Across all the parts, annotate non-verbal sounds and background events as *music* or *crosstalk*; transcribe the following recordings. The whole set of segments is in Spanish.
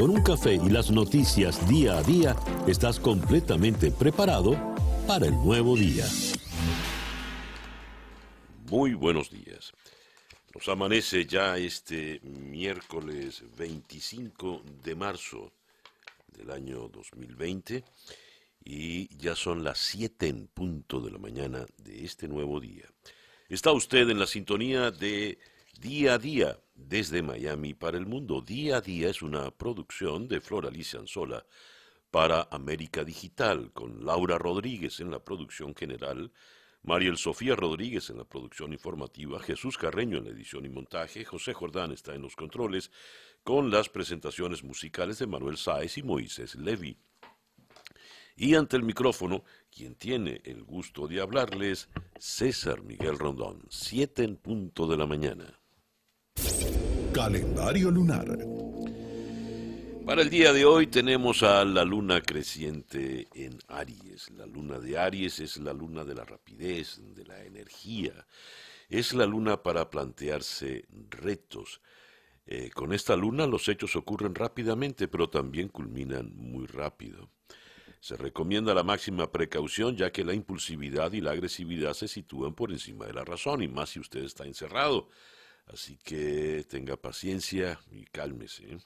Con un café y las noticias día a día, estás completamente preparado para el nuevo día. Muy buenos días. Nos amanece ya este miércoles 25 de marzo del año 2020 y ya son las 7 en punto de la mañana de este nuevo día. Está usted en la sintonía de Día a Día desde Miami para el mundo. Día a Día es una producción de Flora Alicia Anzola para América Digital, con Laura Rodríguez en la producción general, Mariel Sofía Rodríguez en la producción informativa, Jesús Carreño en la edición y montaje, José Jordán está en los controles, con las presentaciones musicales de Manuel Sáez y Moisés Levy. Y ante el micrófono, quien tiene el gusto de hablarles, César Miguel Rondón, siete en punto de la mañana. Calendario lunar. Para el día de hoy tenemos a la luna creciente en Aries. La luna de Aries es la luna de la rapidez, de la energía. Es la luna para plantearse retos. Eh, con esta luna los hechos ocurren rápidamente, pero también culminan muy rápido. Se recomienda la máxima precaución ya que la impulsividad y la agresividad se sitúan por encima de la razón, y más si usted está encerrado. Así que tenga paciencia y cálmese. ¿eh?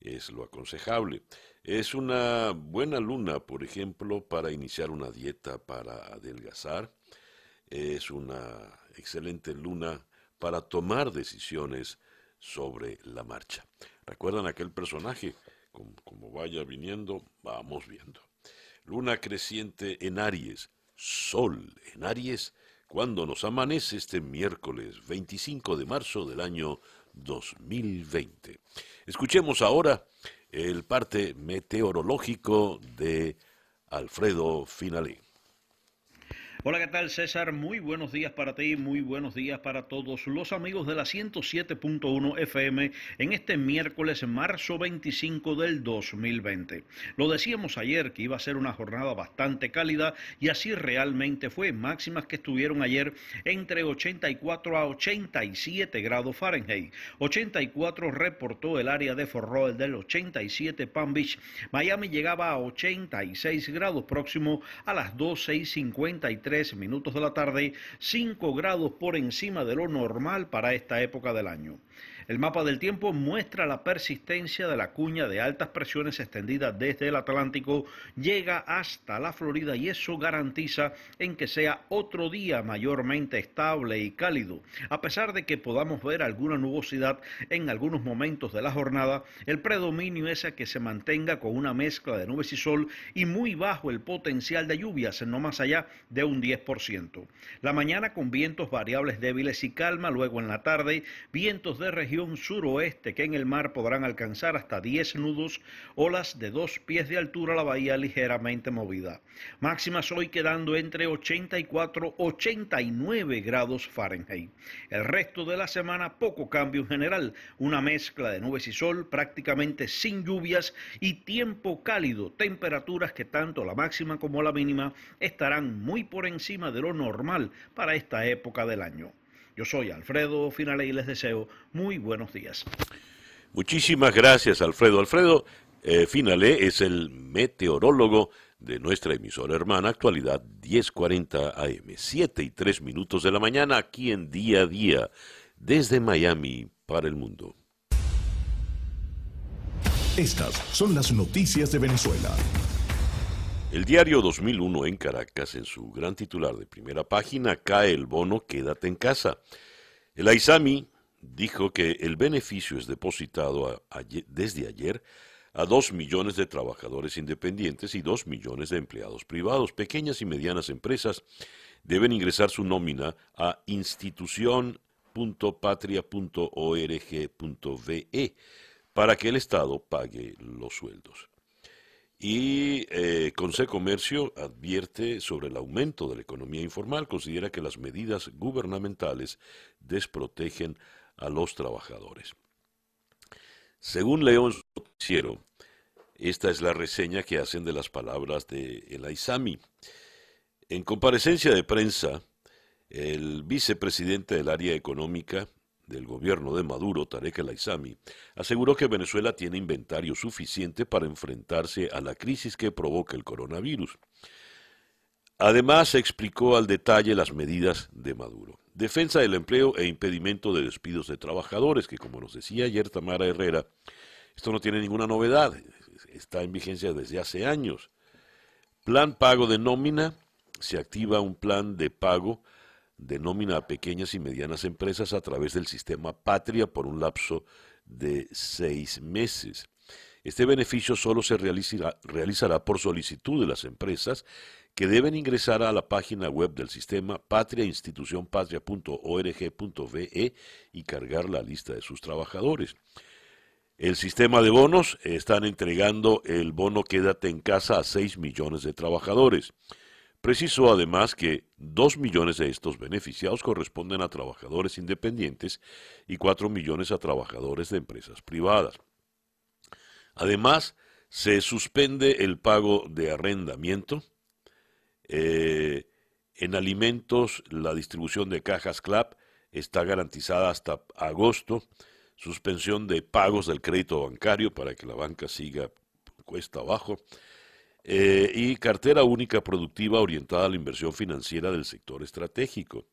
Es lo aconsejable. Es una buena luna, por ejemplo, para iniciar una dieta para adelgazar. Es una excelente luna para tomar decisiones sobre la marcha. ¿Recuerdan aquel personaje? Como, vaya viniendo, vamos viendo. Luna creciente en Aries, Sol en Aries, cuando nos amanece este miércoles 25 de marzo del año 2020. Escuchemos ahora el parte meteorológico de Alfredo Finalé. Hola, ¿qué tal César? Muy buenos días para ti, muy buenos días para todos los amigos de la 107.1 FM en este miércoles, marzo 25 del 2020. Lo decíamos ayer que iba a ser una jornada bastante cálida y así realmente fue. Máximas que estuvieron ayer entre 84 a 87 grados Fahrenheit. 84 reportó el área de Fort del 87 Palm Beach. Miami llegaba a 86 grados próximo a las 12 y 53 minutos de la tarde, 5 grados por encima de lo normal para esta época del año. El mapa del tiempo muestra la persistencia de la cuña de altas presiones extendida desde el Atlántico, llega hasta la Florida y eso garantiza en que sea otro día mayormente estable y cálido. A pesar de que podamos ver alguna nubosidad en algunos momentos de la jornada, el predominio es a que se mantenga con una mezcla de nubes y sol y muy bajo el potencial de lluvias, no más allá de un 10%. La mañana con vientos variables débiles y calma, luego en la tarde vientos de región suroeste que en el mar podrán alcanzar hasta 10 nudos, olas de dos pies de altura, la bahía ligeramente movida. Máximas hoy quedando entre 84 89 grados Fahrenheit. El resto de la semana poco cambio en general, una mezcla de nubes y sol prácticamente sin lluvias y tiempo cálido, temperaturas que tanto la máxima como la mínima estarán muy por encima de lo normal para esta época del año. Yo soy Alfredo Finale y les deseo muy buenos días. Muchísimas gracias, Alfredo. Alfredo eh, Finale es el meteorólogo de nuestra emisora hermana, actualidad 1040 AM, 7 y 3 minutos de la mañana, aquí en día a día, desde Miami para el mundo. Estas son las noticias de Venezuela. El diario 2001 en Caracas, en su gran titular de primera página, cae el bono Quédate en casa. El Aizami dijo que el beneficio es depositado desde ayer a dos millones de trabajadores independientes y dos millones de empleados privados. Pequeñas y medianas empresas deben ingresar su nómina a institución.patria.org.ve para que el Estado pague los sueldos. Y eh, Comercio advierte sobre el aumento de la economía informal, considera que las medidas gubernamentales desprotegen a los trabajadores. Según León Noticiero, esta es la reseña que hacen de las palabras de El Aizami. En comparecencia de prensa, el vicepresidente del área económica del gobierno de Maduro, Tarek El Aizami, aseguró que Venezuela tiene inventario suficiente para enfrentarse a la crisis que provoca el coronavirus. Además, explicó al detalle las medidas de Maduro. Defensa del empleo e impedimento de despidos de trabajadores, que como nos decía ayer Tamara Herrera, esto no tiene ninguna novedad, está en vigencia desde hace años. Plan pago de nómina, se activa un plan de pago de nómina a pequeñas y medianas empresas a través del sistema Patria por un lapso de seis meses. Este beneficio solo se realizará, por solicitud de las empresas que deben ingresar a la página web del sistema patriainstitucionpatria.org.ve y cargar la lista de sus trabajadores. El sistema de bonos están entregando el bono Quédate en casa a 6 millones de trabajadores. Precisó además que 2 millones de estos beneficiados corresponden a trabajadores independientes y 4 millones a trabajadores de empresas privadas. Además, se suspende el pago de arrendamiento. Eh, en alimentos, la distribución de cajas CLAP está garantizada hasta agosto suspensión de pagos del crédito bancario para que la banca siga cuesta abajo, eh, y cartera única productiva orientada a la inversión financiera del sector estratégico.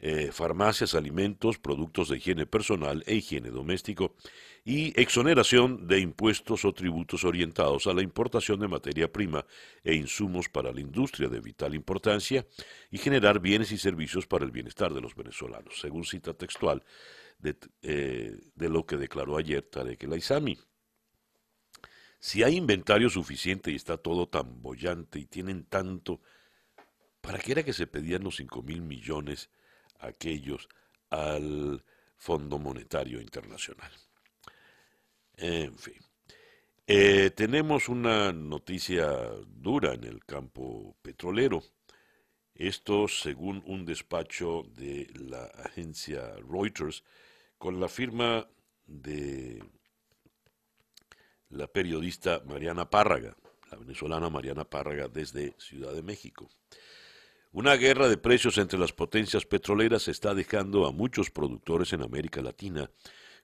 Eh, farmacias, alimentos, productos de higiene personal e higiene doméstico y exoneración de impuestos o tributos orientados a la importación de materia prima e insumos para la industria de vital importancia y generar bienes y servicios para el bienestar de los venezolanos, según cita textual eh, de, lo que declaró ayer Tarek El Aizami. Si hay inventario suficiente y está todo tan bollante y tienen tanto, ¿para qué era que se pedían los 5 mil millones aquellos al Fondo Monetario Internacional? En fin. Eh, tenemos una noticia dura en el campo petrolero. Esto según un despacho de la agencia Reuters, con la firma de la periodista Mariana Párraga, la venezolana Mariana Párraga desde Ciudad de México. Una guerra de precios entre las potencias petroleras está dejando a muchos productores en América Latina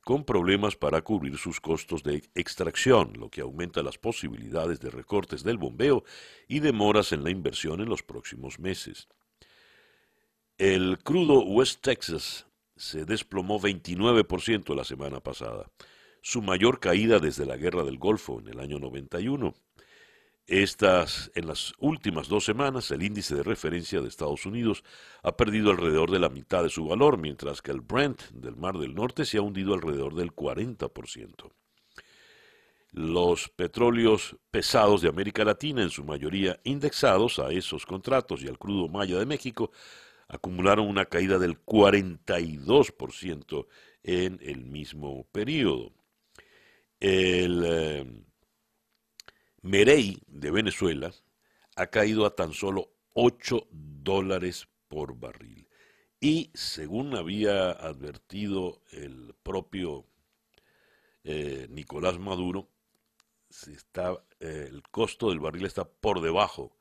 con problemas para cubrir sus costos de extracción, lo que aumenta las posibilidades de recortes del bombeo y demoras en la inversión en los próximos meses. El crudo West Texas se desplomó 29% la semana pasada, su mayor caída desde la Guerra del Golfo en el año 91. Estas, en las últimas dos semanas, el índice de referencia de Estados Unidos ha perdido alrededor de la mitad de su valor, mientras que el Brent del Mar del Norte se ha hundido alrededor del 40%. Los petróleos pesados de América Latina, en su mayoría indexados a esos contratos y al crudo maya de México, acumularon una caída del 42% en el mismo periodo. El eh, Merey de Venezuela ha caído a tan solo 8 dólares por barril. Y según había advertido el propio eh, Nicolás Maduro, eh, el costo del barril está por debajo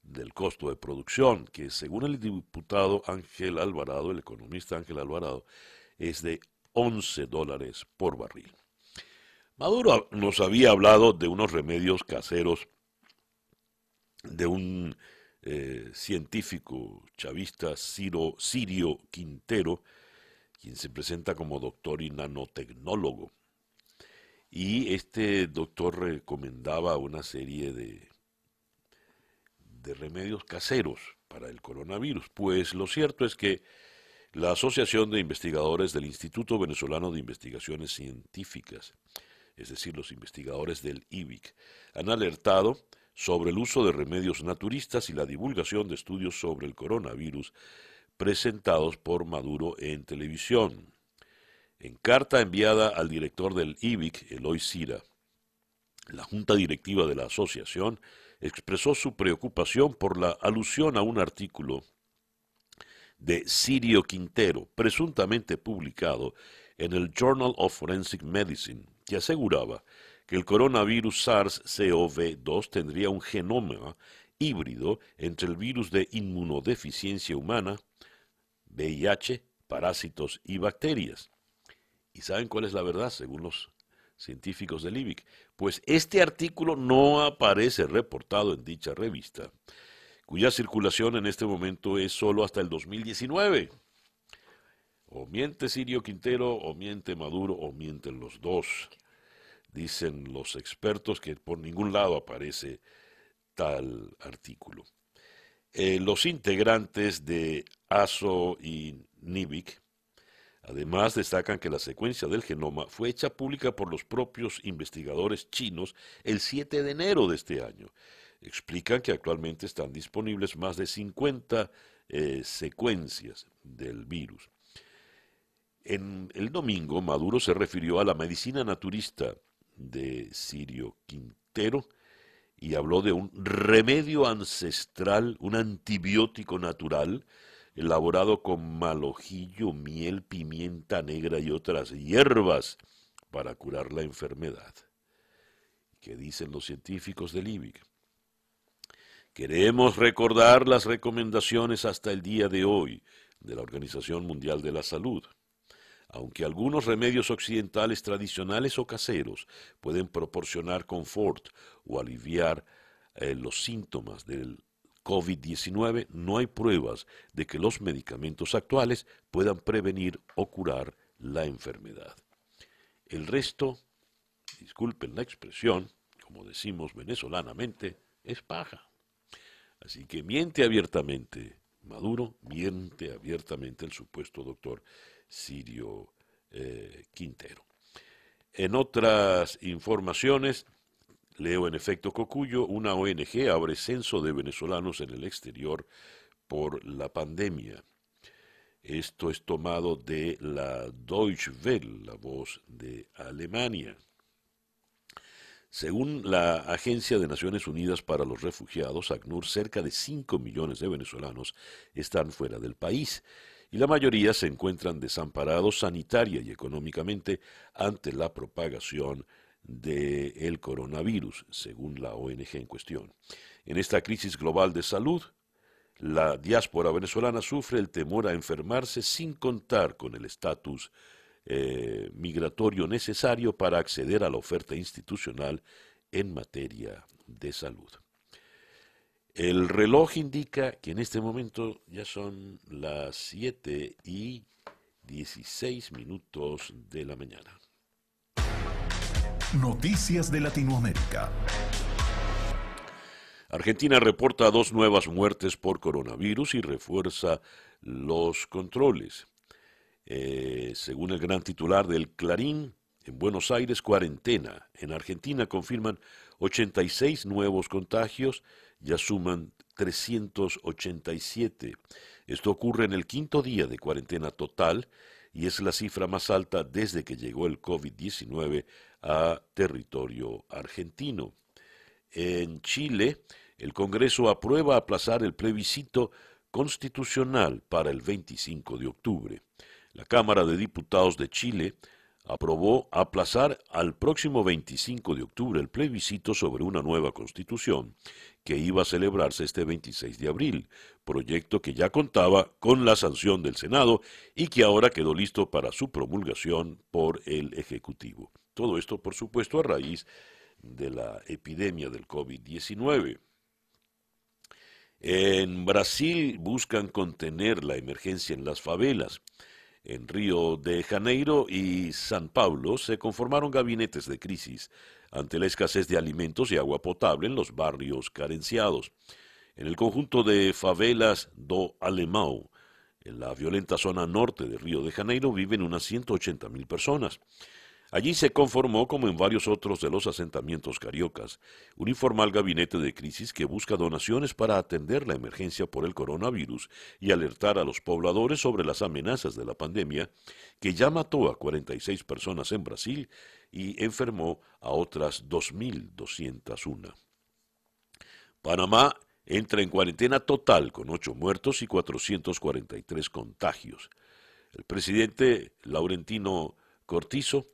del costo de producción, que según el diputado Ángel Alvarado, el economista Ángel Alvarado, es de 11 dólares por barril. Maduro nos había hablado de unos remedios caseros de un eh, científico chavista Sirio Quintero, quien se presenta como doctor y nanotecnólogo. Y este doctor recomendaba una serie de de remedios caseros para el coronavirus. Pues lo cierto es que la Asociación de Investigadores del Instituto Venezolano de Investigaciones Científicas, es decir, los investigadores del IBIC, han alertado sobre el uso de remedios naturistas y la divulgación de estudios sobre el coronavirus presentados por Maduro en televisión. En carta enviada al director del IBIC, Eloy Sira, la junta directiva de la asociación expresó su preocupación por la alusión a un artículo de Sirio Quintero, presuntamente publicado en el Journal of Forensic Medicine, que aseguraba que el coronavirus SARS-CoV-2 tendría un genoma híbrido entre el virus de inmunodeficiencia humana, VIH, parásitos y bacterias. ¿Y saben cuál es la verdad según los científicos del IBIC? Pues este artículo no aparece reportado en dicha revista, cuya circulación en este momento es solo hasta el 2019. O miente Sirio Quintero, o miente Maduro, o mienten los dos. Dicen los expertos que por ningún lado aparece tal artículo. Eh, los integrantes de ASO y NIBIC además destacan que la secuencia del genoma fue hecha pública por los propios investigadores chinos el 7 de enero de este año. Explican que actualmente están disponibles más de 50 eh, secuencias del virus. En el domingo, Maduro se refirió a la medicina naturista de Sirio Quintero y habló de un remedio ancestral, un antibiótico natural, elaborado con malojillo, miel, pimienta negra y otras hierbas para curar la enfermedad. ¿Qué dicen los científicos del IBIC? Queremos recordar las recomendaciones hasta el día de hoy de la Organización Mundial de la Salud. Aunque algunos remedios occidentales tradicionales o caseros pueden proporcionar confort o aliviar eh, los síntomas del COVID-19, no hay pruebas de que los medicamentos actuales puedan prevenir o curar la enfermedad. El resto, disculpen la expresión, como decimos venezolanamente, es paja. Así que miente abiertamente Maduro, miente abiertamente el supuesto doctor Sirio eh, Quintero. En otras informaciones, leo en efecto Cocuyo, una ONG abre censo de venezolanos en el exterior por la pandemia. Esto es tomado de la Deutsche Welle, la voz de Alemania. Según la Agencia de Naciones Unidas para los Refugiados, ACNUR, cerca de 5 millones de venezolanos están fuera del país y la mayoría se encuentran desamparados sanitaria y económicamente ante la propagación del coronavirus, según la ONG en cuestión. En esta crisis global de salud, la diáspora venezolana sufre el temor a enfermarse sin contar con el estatus eh, migratorio necesario para acceder a la oferta institucional en materia de salud. El reloj indica que en este momento ya son las 7 y 16 minutos de la mañana. Noticias de Latinoamérica. Argentina reporta dos nuevas muertes por coronavirus y refuerza los controles. Eh, según el gran titular del Clarín, en Buenos Aires cuarentena. En Argentina confirman 86 nuevos contagios ya suman 387. Esto ocurre en el quinto día de cuarentena total y es la cifra más alta desde que llegó el COVID-19 a territorio argentino. En Chile, el Congreso aprueba aplazar el plebiscito constitucional para el 25 de octubre. La Cámara de Diputados de Chile aprobó aplazar al próximo 25 de octubre el plebiscito sobre una nueva constitución que iba a celebrarse este 26 de abril, proyecto que ya contaba con la sanción del Senado y que ahora quedó listo para su promulgación por el Ejecutivo. Todo esto, por supuesto, a raíz de la epidemia del COVID-19. En Brasil buscan contener la emergencia en las favelas. En Río de Janeiro y San Pablo se conformaron gabinetes de crisis ante la escasez de alimentos y agua potable en los barrios carenciados. En el conjunto de favelas do Alemão, en la violenta zona norte de Río de Janeiro, viven unas 180 mil personas. Allí se conformó, como en varios otros de los asentamientos cariocas, un informal gabinete de crisis que busca donaciones para atender la emergencia por el coronavirus y alertar a los pobladores sobre las amenazas de la pandemia, que ya mató a 46 personas en Brasil y enfermó a otras 2.201. Panamá entra en cuarentena total con 8 muertos y 443 contagios. El presidente Laurentino Cortizo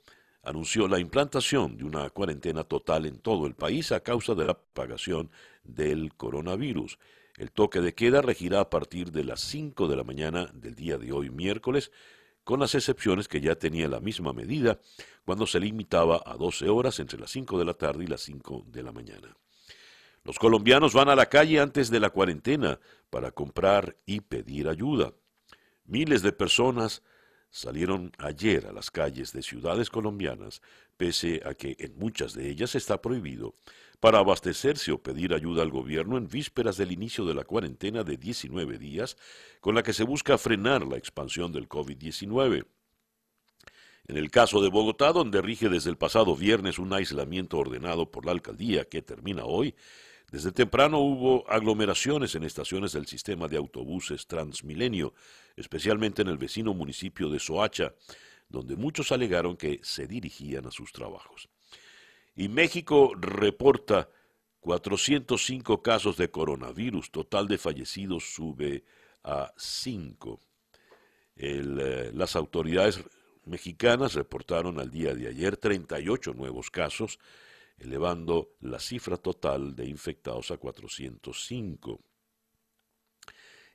anunció la implantación de una cuarentena total en todo el país a causa de la propagación del coronavirus. El toque de queda regirá a partir de las 5 de la mañana del día de hoy miércoles, con las excepciones que ya tenía la misma medida cuando se limitaba a 12 horas entre las 5 de la tarde y las 5 de la mañana. Los colombianos van a la calle antes de la cuarentena para comprar y pedir ayuda. Miles de personas salieron ayer a las calles de ciudades colombianas, pese a que en muchas de ellas está prohibido, para abastecerse o pedir ayuda al gobierno en vísperas del inicio de la cuarentena de 19 días, con la que se busca frenar la expansión del COVID-19. En el caso de Bogotá, donde rige desde el pasado viernes un aislamiento ordenado por la alcaldía que termina hoy, desde temprano hubo aglomeraciones en estaciones del sistema de autobuses Transmilenio, especialmente en el vecino municipio de Soacha, donde muchos alegaron que se dirigían a sus trabajos. Y México reporta 405 casos de coronavirus, total de fallecidos sube a 5. Eh, las autoridades mexicanas reportaron al día de ayer 38 nuevos casos, elevando la cifra total de infectados a 405.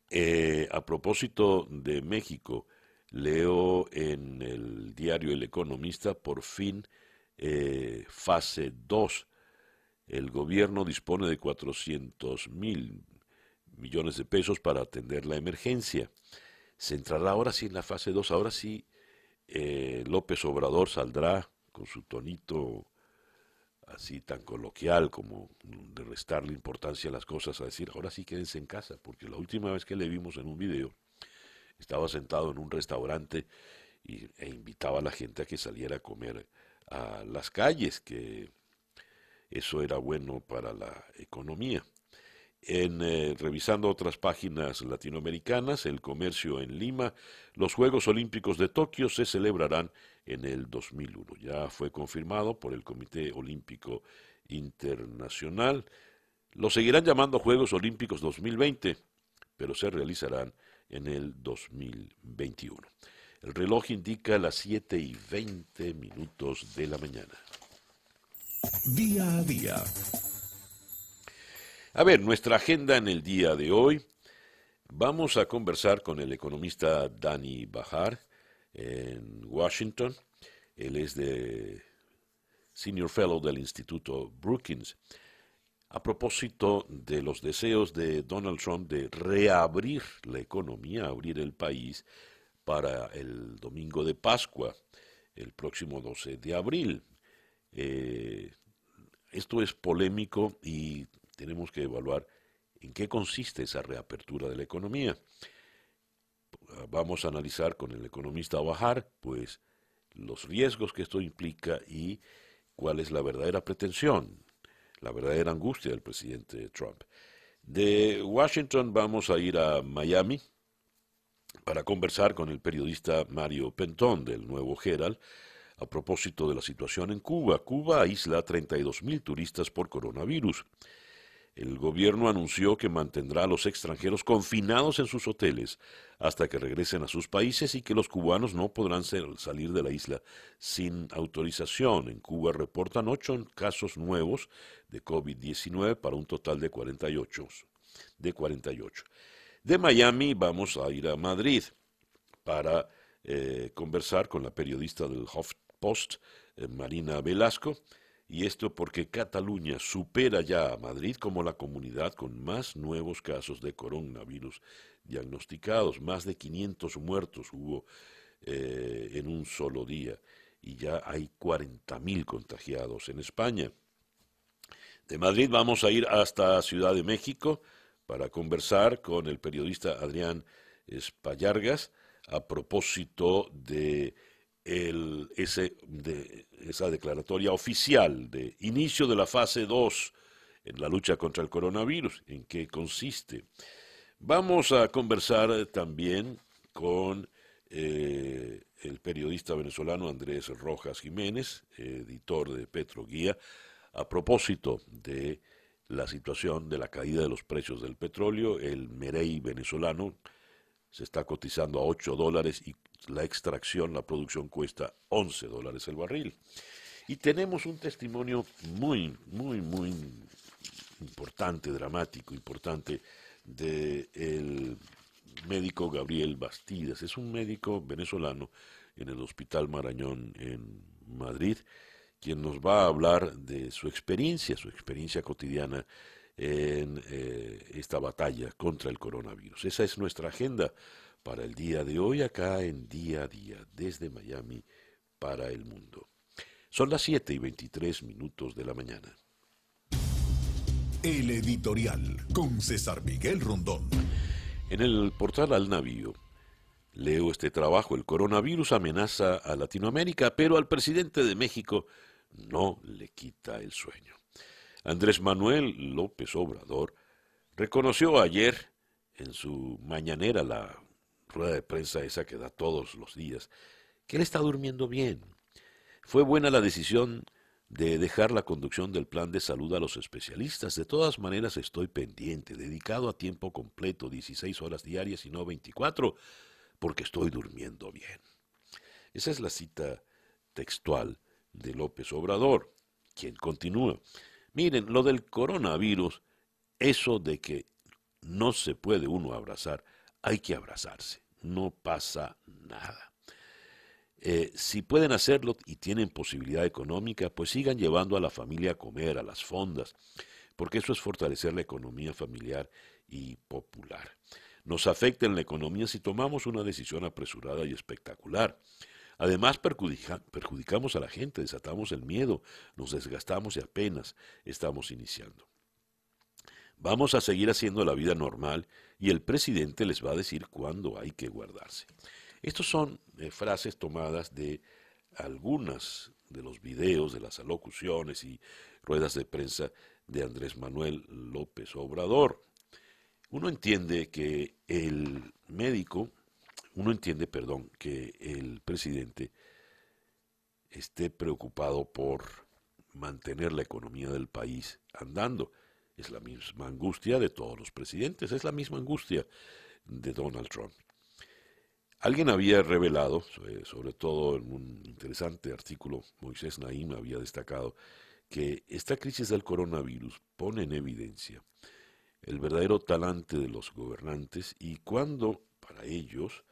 Eh, a propósito de México, leo en el diario El Economista, por fin, eh, fase 2. El gobierno dispone de 400 mil millones de pesos para atender la emergencia. Se entrará ahora sí en la fase 2, ahora sí eh, López Obrador saldrá con su tonito así tan coloquial como de restarle importancia a las cosas, a decir, ahora sí quédense en casa, porque la última vez que le vimos en un video, estaba sentado en un restaurante y, e invitaba a la gente a que saliera a comer a las calles, que eso era bueno para la economía. En, eh, revisando otras páginas latinoamericanas, el comercio en Lima, los Juegos Olímpicos de Tokio se celebrarán en el 2001. Ya fue confirmado por el Comité Olímpico Internacional. Lo seguirán llamando Juegos Olímpicos 2020, pero se realizarán en el 2021. El reloj indica las 7 y 20 minutos de la mañana. Día a día. A ver, nuestra agenda en el día de hoy. Vamos a conversar con el economista Dani Bajar en Washington. Él es de Senior Fellow del Instituto Brookings. A propósito de los deseos de Donald Trump de reabrir la economía, abrir el país para el domingo de Pascua, el próximo 12 de abril. Eh, esto es polémico y tenemos que evaluar en qué consiste esa reapertura de la economía vamos a analizar con el economista Bajar, pues los riesgos que esto implica y cuál es la verdadera pretensión, la verdadera angustia del presidente Trump. De Washington vamos a ir a Miami para conversar con el periodista Mario Pentón del Nuevo Herald a propósito de la situación en Cuba. Cuba aísla a 32 mil turistas por coronavirus. El gobierno anunció que mantendrá a los extranjeros confinados en sus hoteles hasta que regresen a sus países y que los cubanos no podrán salir de la isla sin autorización. En Cuba reportan ocho casos nuevos de COVID-19 para un total de 48. De 48. De Miami vamos a ir a Madrid para eh, conversar con la periodista del HuffPost, eh, Marina Velasco, y esto porque Cataluña supera ya a Madrid como la comunidad con más nuevos casos de coronavirus diagnosticados. Más de 500 muertos hubo eh, en un solo día y ya hay 40.000 contagiados en España. De Madrid vamos a ir hasta Ciudad de México para conversar con el periodista Adrián Espallargas a propósito de el, ese, esa declaratoria oficial de inicio de la fase 2 en la lucha contra el coronavirus. ¿En qué consiste? Vamos a conversar también con eh, el periodista venezolano Andrés Rojas Jiménez, editor de Petro Guía, a propósito de la situación de la caída de los precios del petróleo. El Merey venezolano se está cotizando a 8 dólares y la extracción, la producción cuesta 11 dólares el barril. Y tenemos un testimonio muy, muy, muy importante, dramático, importante del médico Gabriel Bastidas. Es un médico venezolano en el Hospital Marañón en Madrid, quien nos va a hablar de su experiencia, su experiencia cotidiana en eh, esta batalla contra el coronavirus. Esa es nuestra agenda para el día de hoy acá en Día a Día, desde Miami para el mundo. Son las 7 y 23 minutos de la mañana. El editorial con César Miguel Rondón. En el portal Al Navío leo este trabajo. El coronavirus amenaza a Latinoamérica, pero al presidente de México no le quita el sueño. Andrés Manuel López Obrador reconoció ayer en su mañanera, la rueda de prensa esa que da todos los días, que él está durmiendo bien. Fue buena la decisión de dejar la conducción del plan de salud a los especialistas. De todas maneras estoy pendiente, dedicado a tiempo completo, 16 horas diarias y no 24, porque estoy durmiendo bien. Esa es la cita textual de López Obrador, quien continúa. Miren, lo del coronavirus, eso de que no se puede uno abrazar, hay que abrazarse, no pasa nada. Eh, si pueden hacerlo y tienen posibilidad económica, pues sigan llevando a la familia a comer, a las fondas, porque eso es fortalecer la economía familiar y popular. Nos afecta en la economía si tomamos una decisión apresurada y espectacular. Además, perjudicamos a la gente, desatamos el miedo, nos desgastamos y apenas estamos iniciando. Vamos a seguir haciendo la vida normal y el presidente les va a decir cuándo hay que guardarse. Estos son eh, frases tomadas de algunas de los videos, de las alocuciones y ruedas de prensa de Andrés Manuel López Obrador. Uno entiende que el médico, uno entiende, perdón, que el presidente esté preocupado por mantener la economía del país andando. Es la misma angustia de todos los presidentes, es la misma angustia de Donald Trump. Alguien había revelado, sobre todo en un interesante artículo, Moisés Naim había destacado, que esta crisis del coronavirus pone en evidencia el verdadero talante de los gobernantes y cuando para ellos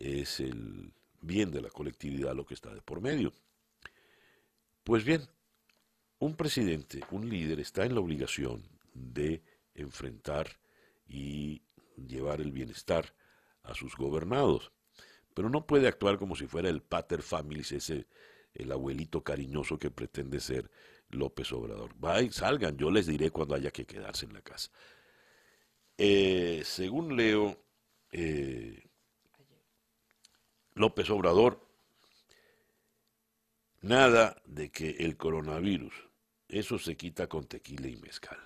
es el bien de la colectividad lo que está de por medio. Pues bien, un presidente, un líder, está en la obligación de enfrentar y llevar el bienestar a sus gobernados pero no puede actuar como si fuera el pater familis, ese el abuelito cariñoso que pretende ser López Obrador. Vayan, salgan, yo les diré cuando haya que quedarse en la casa. Eh, según leo, eh, López Obrador, nada de que el coronavirus, eso se quita con tequila y mezcal.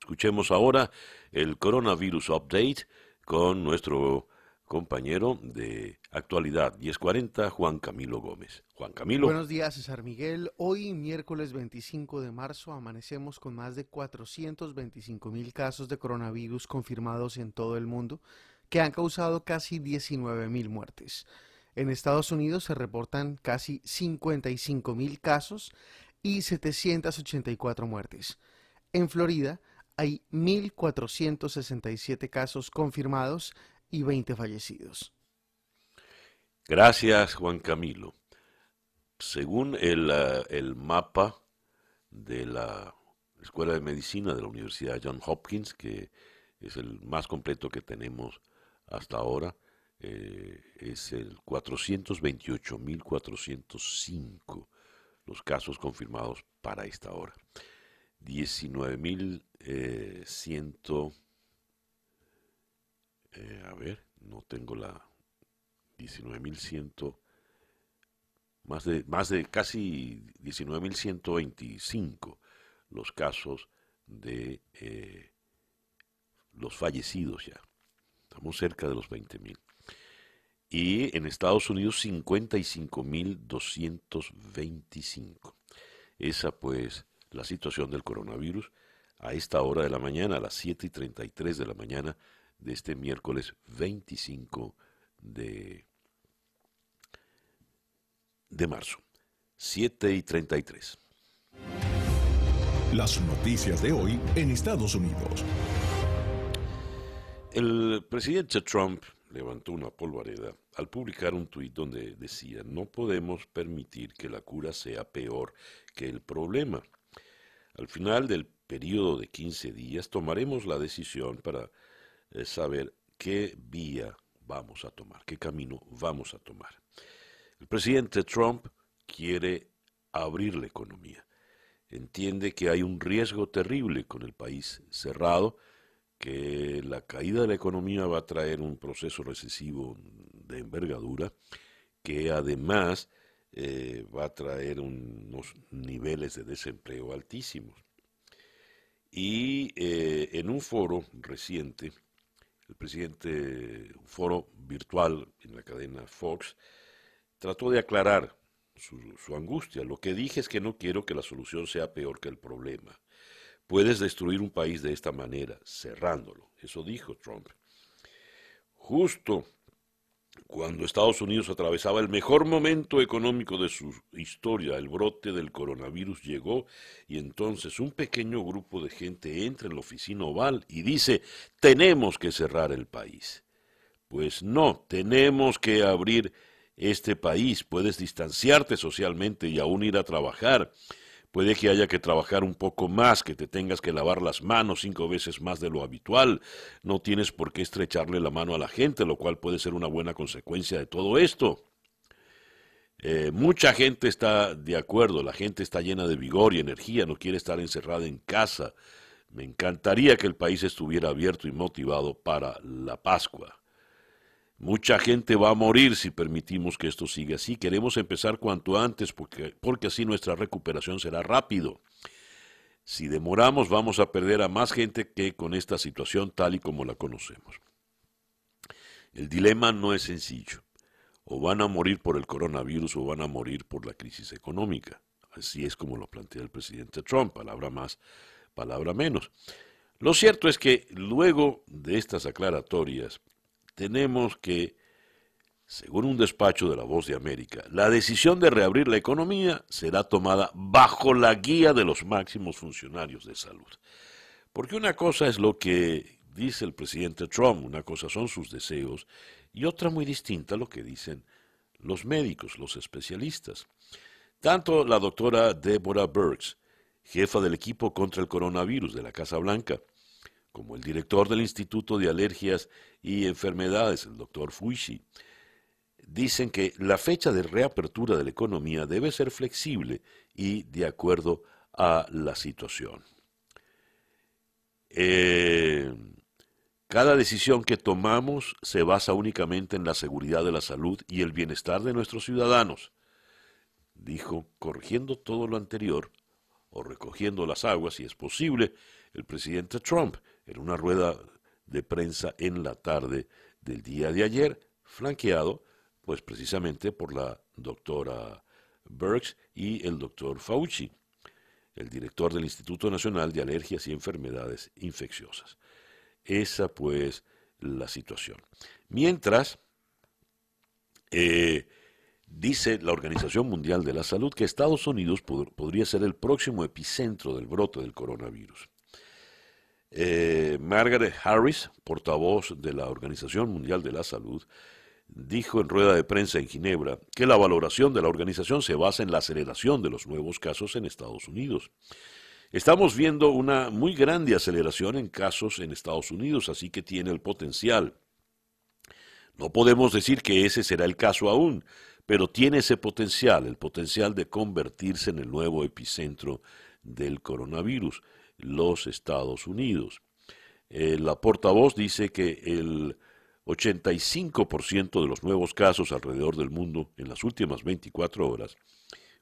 Escuchemos ahora el coronavirus update con nuestro compañero de actualidad 1040, Juan Camilo Gómez. Juan Camilo. Buenos días, César Miguel. Hoy, miércoles 25 de marzo, amanecemos con más de 425 mil casos de coronavirus confirmados en todo el mundo, que han causado casi 19 mil muertes. En Estados Unidos se reportan casi 55 mil casos y 784 muertes. En Florida hay 1.467 casos confirmados y 20 fallecidos. Gracias, Juan Camilo. Según el, eh, el, mapa de la Escuela de Medicina de la Universidad John Hopkins, que es el más completo que tenemos hasta ahora, eh, es el 428.405 los casos confirmados para esta hora. 19.100 eh, a ver, no tengo la 19.100, más de, más de casi 19.125 los casos de eh, los fallecidos ya. Estamos cerca de los 20.000. Y en Estados Unidos 55.225. Esa pues la situación del coronavirus a esta hora de la mañana, a las 7 y 33 de la mañana, de este miércoles 25 de, de marzo, 7 y 33. Las noticias de hoy en Estados Unidos. El presidente Trump levantó una polvareda al publicar un tuit donde decía, no podemos permitir que la cura sea peor que el problema. Al final del periodo de 15 días tomaremos la decisión para eh, saber qué vía vamos a tomar, qué camino vamos a tomar. El presidente Trump quiere abrir la economía. Entiende que hay un riesgo terrible con el país cerrado, que la caída de la economía va a traer un proceso recesivo de envergadura, que además eh, va a traer unos niveles de desempleo altísimos. Y eh, en un foro reciente, el presidente, un foro virtual en la cadena Fox, trató de aclarar su, su angustia. Lo que dije es que no quiero que la solución sea peor que el problema. Puedes destruir un país de esta manera, cerrándolo. Eso dijo Trump. Justo cuando Estados Unidos atravesaba el mejor momento económico de su historia, el brote del coronavirus llegó y entonces un pequeño grupo de gente entra en la oficina oval y dice, tenemos que cerrar el país. Pues no, tenemos que abrir este país, puedes distanciarte socialmente y aún ir a trabajar, Puede que haya que trabajar un poco más, que te tengas que lavar las manos cinco veces más de lo habitual. No tienes por qué estrecharle la mano a la gente, lo cual puede ser una buena consecuencia de todo esto. Eh, mucha gente está de acuerdo, la gente está llena de vigor y energía, no quiere estar encerrada en casa. Me encantaría que el país estuviera abierto y motivado para la Pascua. Mucha gente va a morir si permitimos que esto siga así. Queremos empezar cuanto antes porque, porque así nuestra recuperación será rápido. Si demoramos vamos a perder a más gente que con esta situación tal y como la conocemos. El dilema no es sencillo. O van a morir por el coronavirus o van a morir por la crisis económica. Así es como lo plantea el presidente Trump, palabra más, palabra menos. Lo cierto es que luego de estas aclaratorias, tenemos que, según un despacho de la Voz de América, la decisión de reabrir la economía será tomada bajo la guía de los máximos funcionarios de salud. Porque una cosa es lo que dice el presidente Trump, una cosa son sus deseos, y otra muy distinta lo que dicen los médicos, los especialistas. Tanto la doctora Deborah Burks, jefa del equipo contra el coronavirus de la Casa Blanca, como el director del Instituto de Alergias y Enfermedades, el doctor Fuishi, dicen que la fecha de reapertura de la economía debe ser flexible y de acuerdo a la situación. Eh, cada decisión que tomamos se basa únicamente en la seguridad de la salud y el bienestar de nuestros ciudadanos, dijo, corrigiendo todo lo anterior o recogiendo las aguas, si es posible, el presidente Trump, en una rueda de prensa en la tarde del día de ayer, flanqueado pues precisamente por la doctora Burks y el doctor Fauci, el director del Instituto Nacional de Alergias y Enfermedades Infecciosas. Esa pues la situación. Mientras, eh, dice la Organización Mundial de la Salud que Estados Unidos podría ser el próximo epicentro del brote del coronavirus. Eh, Margaret Harris, portavoz de la Organización Mundial de la Salud, dijo en rueda de prensa en Ginebra que la valoración de la organización se basa en la aceleración de los nuevos casos en Estados Unidos. Estamos viendo una muy grande aceleración en casos en Estados Unidos, así que tiene el potencial. No podemos decir que ese será el caso aún, pero tiene ese potencial, el potencial de convertirse en el nuevo epicentro del coronavirus los Estados Unidos. Eh, la portavoz dice que el 85% de los nuevos casos alrededor del mundo en las últimas 24 horas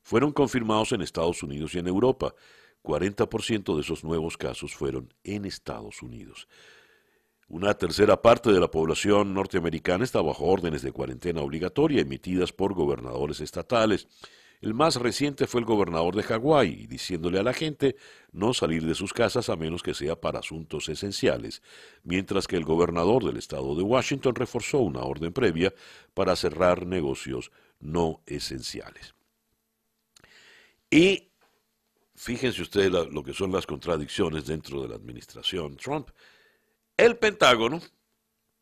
fueron confirmados en Estados Unidos y en Europa. 40% de esos nuevos casos fueron en Estados Unidos. Una tercera parte de la población norteamericana está bajo órdenes de cuarentena obligatoria emitidas por gobernadores estatales el más reciente fue el gobernador de Hawái, diciéndole a la gente no salir de sus casas a menos que sea para asuntos esenciales, mientras que el gobernador del estado de Washington reforzó una orden previa para cerrar negocios no esenciales. Y fíjense ustedes lo que son las contradicciones dentro de la administración Trump. El Pentágono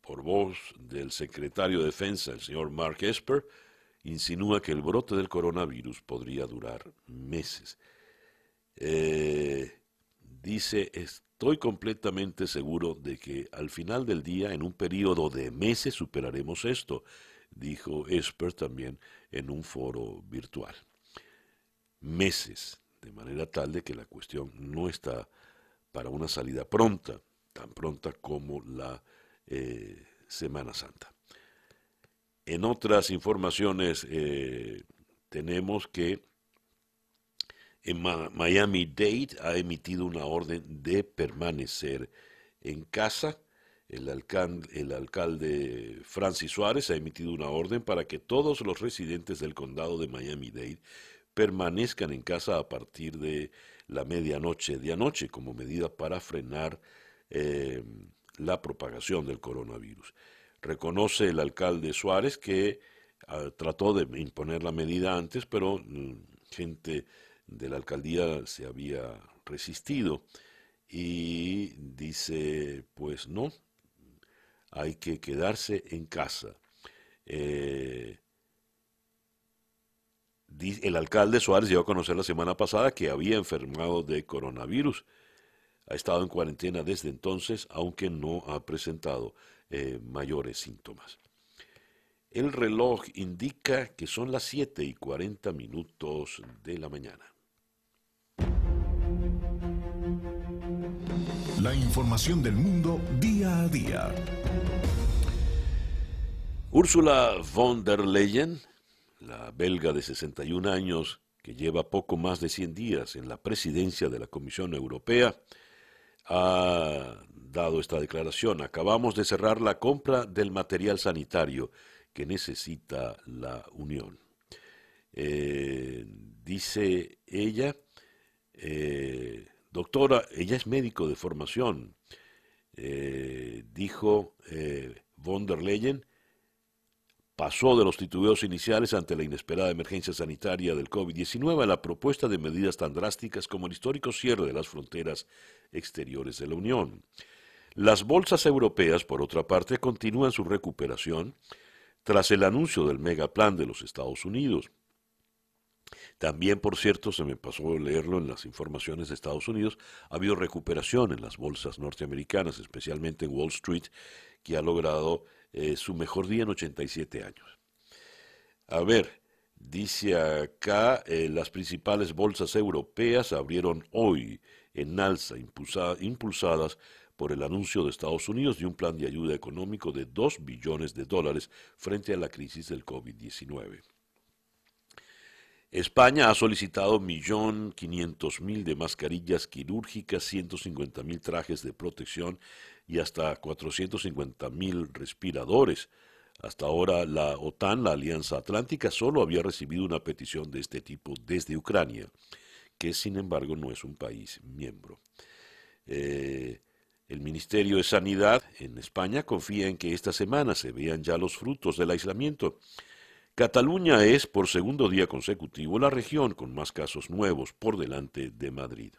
por voz del secretario de Defensa, el señor Mark Esper, insinúa que el brote del coronavirus podría durar meses. Eh, dice, estoy completamente seguro de que al final del día, en un periodo de meses, superaremos esto, dijo Esper también en un foro virtual. Meses, de manera tal de que la cuestión no está para una salida pronta, tan pronta como la eh, Semana Santa. En otras informaciones eh, tenemos que en Miami Dade ha emitido una orden de permanecer en casa. El el alcalde, Francis Suárez ha emitido una orden para que todos los residentes del condado de Miami-Dade permanezcan en casa a partir de la medianoche de anoche como medida para frenar eh, la propagación del coronavirus. Reconoce el alcalde Suárez que ah, trató de imponer la medida antes, pero mm, gente de la alcaldía se había resistido y dice, pues no, hay que quedarse en casa. Eh, el alcalde Suárez dio a conocer la semana pasada que había enfermado de coronavirus. Ha estado en cuarentena desde entonces, aunque no ha presentado eh, mayores síntomas. El reloj indica que son las 7 y 40 minutos de la mañana. La información del mundo día a día. Úrsula von der Leyen, la belga de 61 años que lleva poco más de 100 días en la presidencia de la Comisión Europea, ha dado esta declaración. Acabamos de cerrar la compra del material sanitario que necesita la Unión. Eh, dice ella, eh, doctora, ella es médico de formación, eh, dijo von der Leyen, pasó de los titubeos iniciales ante la inesperada emergencia sanitaria del COVID-19 a la propuesta de medidas tan drásticas como el histórico cierre de las fronteras exteriores de la Unión. Las bolsas europeas, por otra parte, continúan su recuperación tras el anuncio del megaplan de los Estados Unidos. También, por cierto, se me pasó leerlo en las informaciones de Estados Unidos, ha habido recuperación en las bolsas norteamericanas, especialmente en Wall Street, que ha logrado eh, su mejor día en 87 años. A ver, dice acá, eh, las principales bolsas europeas abrieron hoy en alza, impulsadas por el anuncio de Estados Unidos de un plan de ayuda económico de 2 billones de dólares frente a la crisis del COVID-19. España ha solicitado 1.500.000 de mascarillas quirúrgicas, 150.000 trajes de protección y hasta 450.000 respiradores. Hasta ahora la OTAN, la Alianza Atlántica, solo había recibido una petición de este tipo desde Ucrania que sin embargo no es un país miembro. Eh, el Ministerio de Sanidad en España confía en que esta semana se vean ya los frutos del aislamiento. Cataluña es, por segundo día consecutivo, la región con más casos nuevos por delante de Madrid.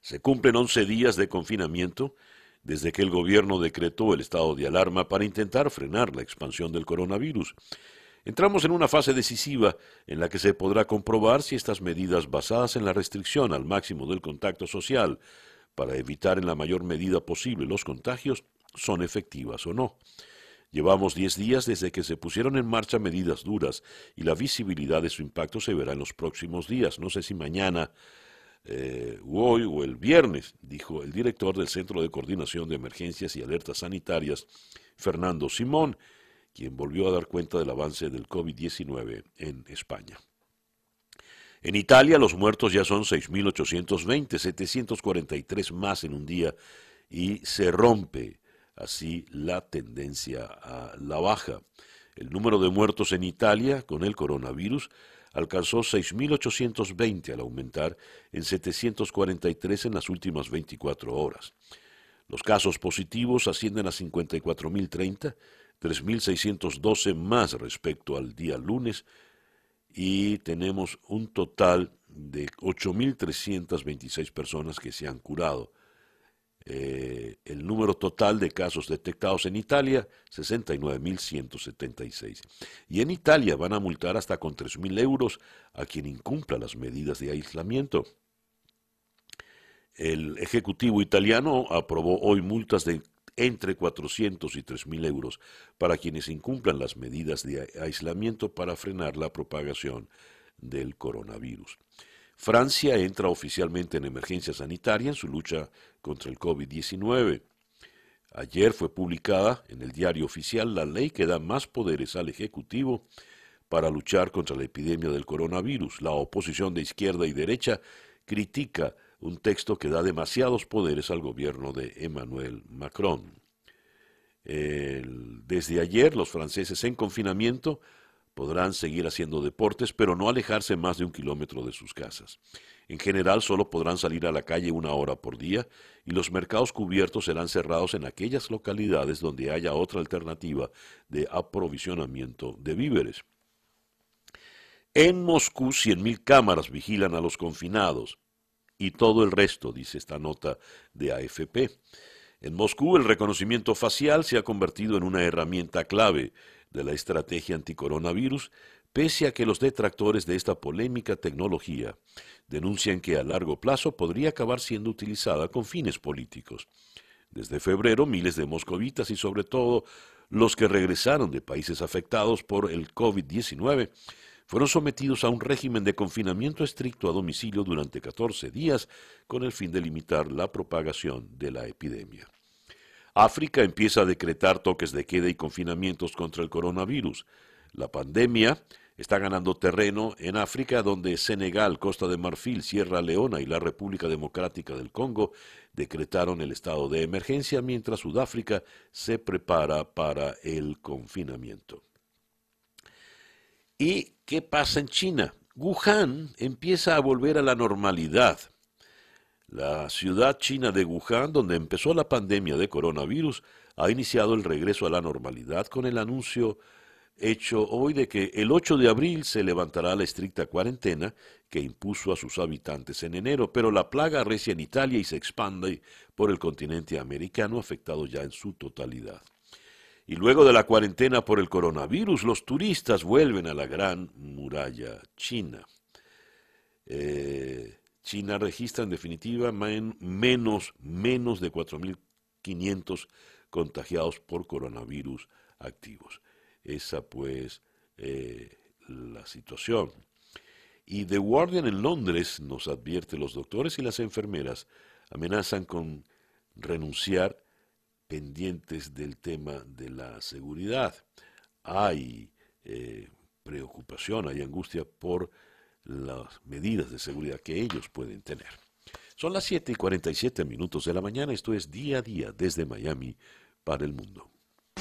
Se cumplen 11 días de confinamiento desde que el gobierno decretó el estado de alarma para intentar frenar la expansión del coronavirus. Entramos en una fase decisiva en la que se podrá comprobar si estas medidas basadas en la restricción al máximo del contacto social para evitar en la mayor medida posible los contagios son efectivas o no. Llevamos diez días desde que se pusieron en marcha medidas duras y la visibilidad de su impacto se verá en los próximos días. No sé si mañana, eh, hoy o el viernes, dijo el director del Centro de Coordinación de Emergencias y Alertas Sanitarias, Fernando Simón, quien volvió a dar cuenta del avance del COVID-19 en España. En Italia los muertos ya son 6.820, 743 más en un día y se rompe así la tendencia a la baja. El número de muertos en Italia con el coronavirus alcanzó 6.820 al aumentar en 743 en las últimas 24 horas. Los casos positivos ascienden a 54.030 3.612 más respecto al día lunes y tenemos un total de 8.326 personas que se han curado. Eh, el número total de casos detectados en Italia, 69.176. Y en Italia van a multar hasta con 3.000 euros a quien incumpla las medidas de aislamiento. El Ejecutivo italiano aprobó hoy multas de entre 400 y 3.000 euros para quienes incumplan las medidas de aislamiento para frenar la propagación del coronavirus. Francia entra oficialmente en emergencia sanitaria en su lucha contra el COVID-19. Ayer fue publicada en el diario oficial la ley que da más poderes al Ejecutivo para luchar contra la epidemia del coronavirus. La oposición de izquierda y derecha critica un texto que da demasiados poderes al gobierno de Emmanuel Macron. desde ayer los franceses en confinamiento podrán seguir haciendo deportes, pero no alejarse más de un kilómetro de sus casas. En general solo podrán salir a la calle una hora por día y los mercados cubiertos serán cerrados en aquellas localidades donde haya otra alternativa de aprovisionamiento de víveres. En Moscú, 100.000 cámaras vigilan a los confinados y todo el resto, dice esta nota de AFP. En Moscú el reconocimiento facial se ha convertido en una herramienta clave de la estrategia anticoronavirus, pese a que los detractores de esta polémica tecnología denuncian que a largo plazo podría acabar siendo utilizada con fines políticos. Desde febrero, miles de moscovitas y sobre todo los que regresaron de países afectados por el COVID-19 fueron sometidos a un régimen de confinamiento estricto a domicilio durante 14 días con el fin de limitar la propagación de la epidemia. África empieza a decretar toques de queda y confinamientos contra el coronavirus. La pandemia está ganando terreno en África, donde Senegal, Costa de Marfil, Sierra Leona y la República Democrática del Congo decretaron el estado de emergencia, mientras Sudáfrica se prepara para el confinamiento. ¿Y qué pasa en China? Wuhan empieza a volver a la normalidad. La ciudad china de Wuhan, donde empezó la pandemia de coronavirus, ha iniciado el regreso a la normalidad con el anuncio hecho hoy de que el 8 de abril se levantará la estricta cuarentena que impuso a sus habitantes en enero, pero la plaga arrecia en Italia y se expande por el continente americano, afectado ya en su totalidad. Y luego de la cuarentena por el coronavirus, los turistas vuelven a la gran muralla china. Eh, China registra en definitiva menos, menos de 4.500 contagiados por coronavirus activos. Esa pues eh, la situación. Y The Guardian en Londres nos advierte los doctores y las enfermeras amenazan con renunciar pendientes del tema de la seguridad. Hay eh, preocupación, hay angustia por las medidas de seguridad que ellos pueden tener. Son las 7 y 47 minutos de la mañana, esto es día a día desde Miami para el mundo.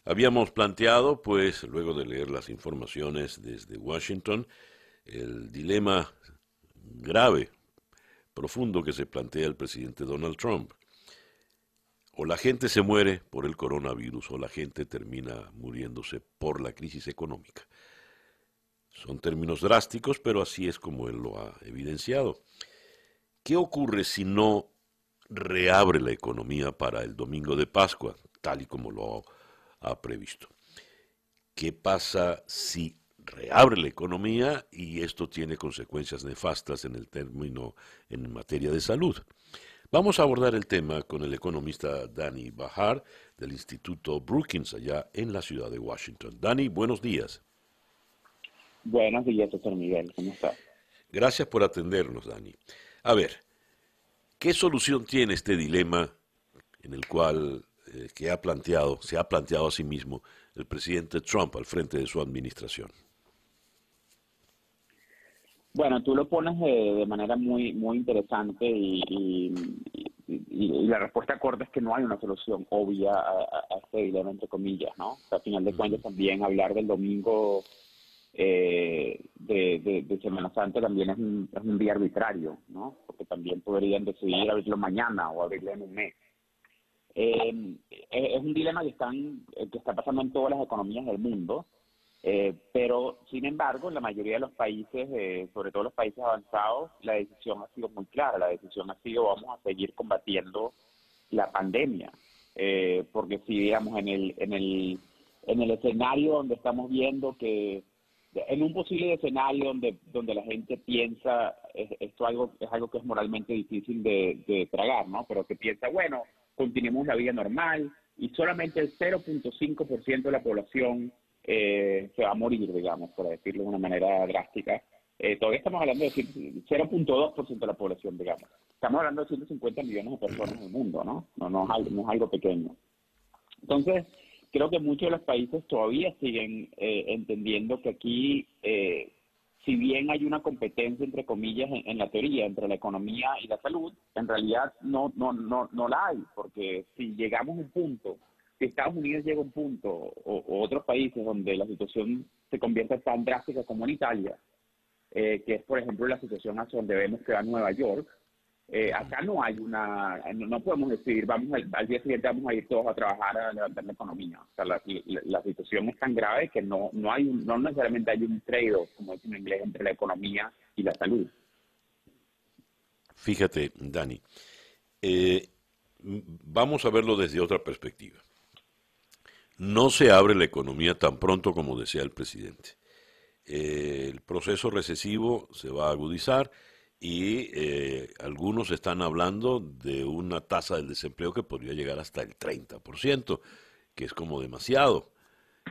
Habíamos planteado, pues, luego de leer las informaciones desde Washington, el dilema grave, profundo que se plantea el presidente Donald Trump. O la gente se muere por el coronavirus o la gente termina muriéndose por la crisis económica. Son términos drásticos, pero así es como él lo ha evidenciado. ¿Qué ocurre si no reabre la economía para el domingo de Pascua, tal y como lo ha previsto? ¿Qué pasa si reabre la economía y esto tiene consecuencias nefastas en el término en materia de salud? Vamos a abordar el tema con el economista Danny Bahar del Instituto Brookings allá en la ciudad de Washington. Danny, buenos días. Buenos días, doctor Miguel. ¿Cómo está? Gracias por atendernos, Dani. A ver, ¿qué solución tiene este dilema en el cual eh, que ha planteado, se ha planteado a sí mismo el presidente Trump al frente de su administración? Bueno, tú lo pones de, manera muy muy interesante y, la respuesta corta es que no hay una solución obvia a, este dilema, entre comillas, ¿no? O al final de cuentas también hablar del domingo eh, de, Semana Santa también es un, es un día arbitrario, ¿no? Porque también podrían decidir abrirlo mañana o abrirlo en un mes. Eh, es un dilema que, están, que está pasando en todas las economías del mundo eh, pero, sin embargo, en la mayoría de los países, eh, sobre todo los países avanzados, la decisión ha sido muy clara. La decisión ha sido vamos a seguir combatiendo la pandemia. Eh, porque si, digamos, en el, en, el, en el escenario donde estamos viendo que, en un posible escenario donde, donde la gente piensa, esto algo, es algo que es moralmente difícil de, de tragar, ¿no? Pero que piensa, bueno, continuemos la vida normal y solamente el 0.5% de la población eh, se va a morir, digamos, por decirlo de una manera drástica. Eh, todavía estamos hablando de 0.2% de la población, digamos. Estamos hablando de 150 millones de personas en el mundo, ¿no? No, no, es, algo, no es algo pequeño. Entonces, creo que muchos de los países todavía siguen eh, entendiendo que aquí, eh, si bien hay una competencia, entre comillas, en, la teoría entre la economía y la salud, en realidad no, no, no, no la hay, porque si llegamos a un punto, si Estados Unidos llega a un punto, o, otros países donde la situación se convierta tan drástica como en Italia, eh, que es, por ejemplo, la situación hacia donde vemos que va Nueva York, eh, acá no hay una, no, podemos decir, vamos al, día siguiente vamos a ir todos a trabajar a levantar la economía. O sea, la, situación es tan grave que no, no hay, no necesariamente hay un trade como dicen en inglés, entre la economía y la salud. Fíjate, Dani, eh, vamos a verlo desde otra perspectiva. No se abre la economía tan pronto como desea el presidente. Eh, el proceso recesivo se va a agudizar y eh, algunos están hablando de una tasa del desempleo que podría llegar hasta el 30%, que es como demasiado.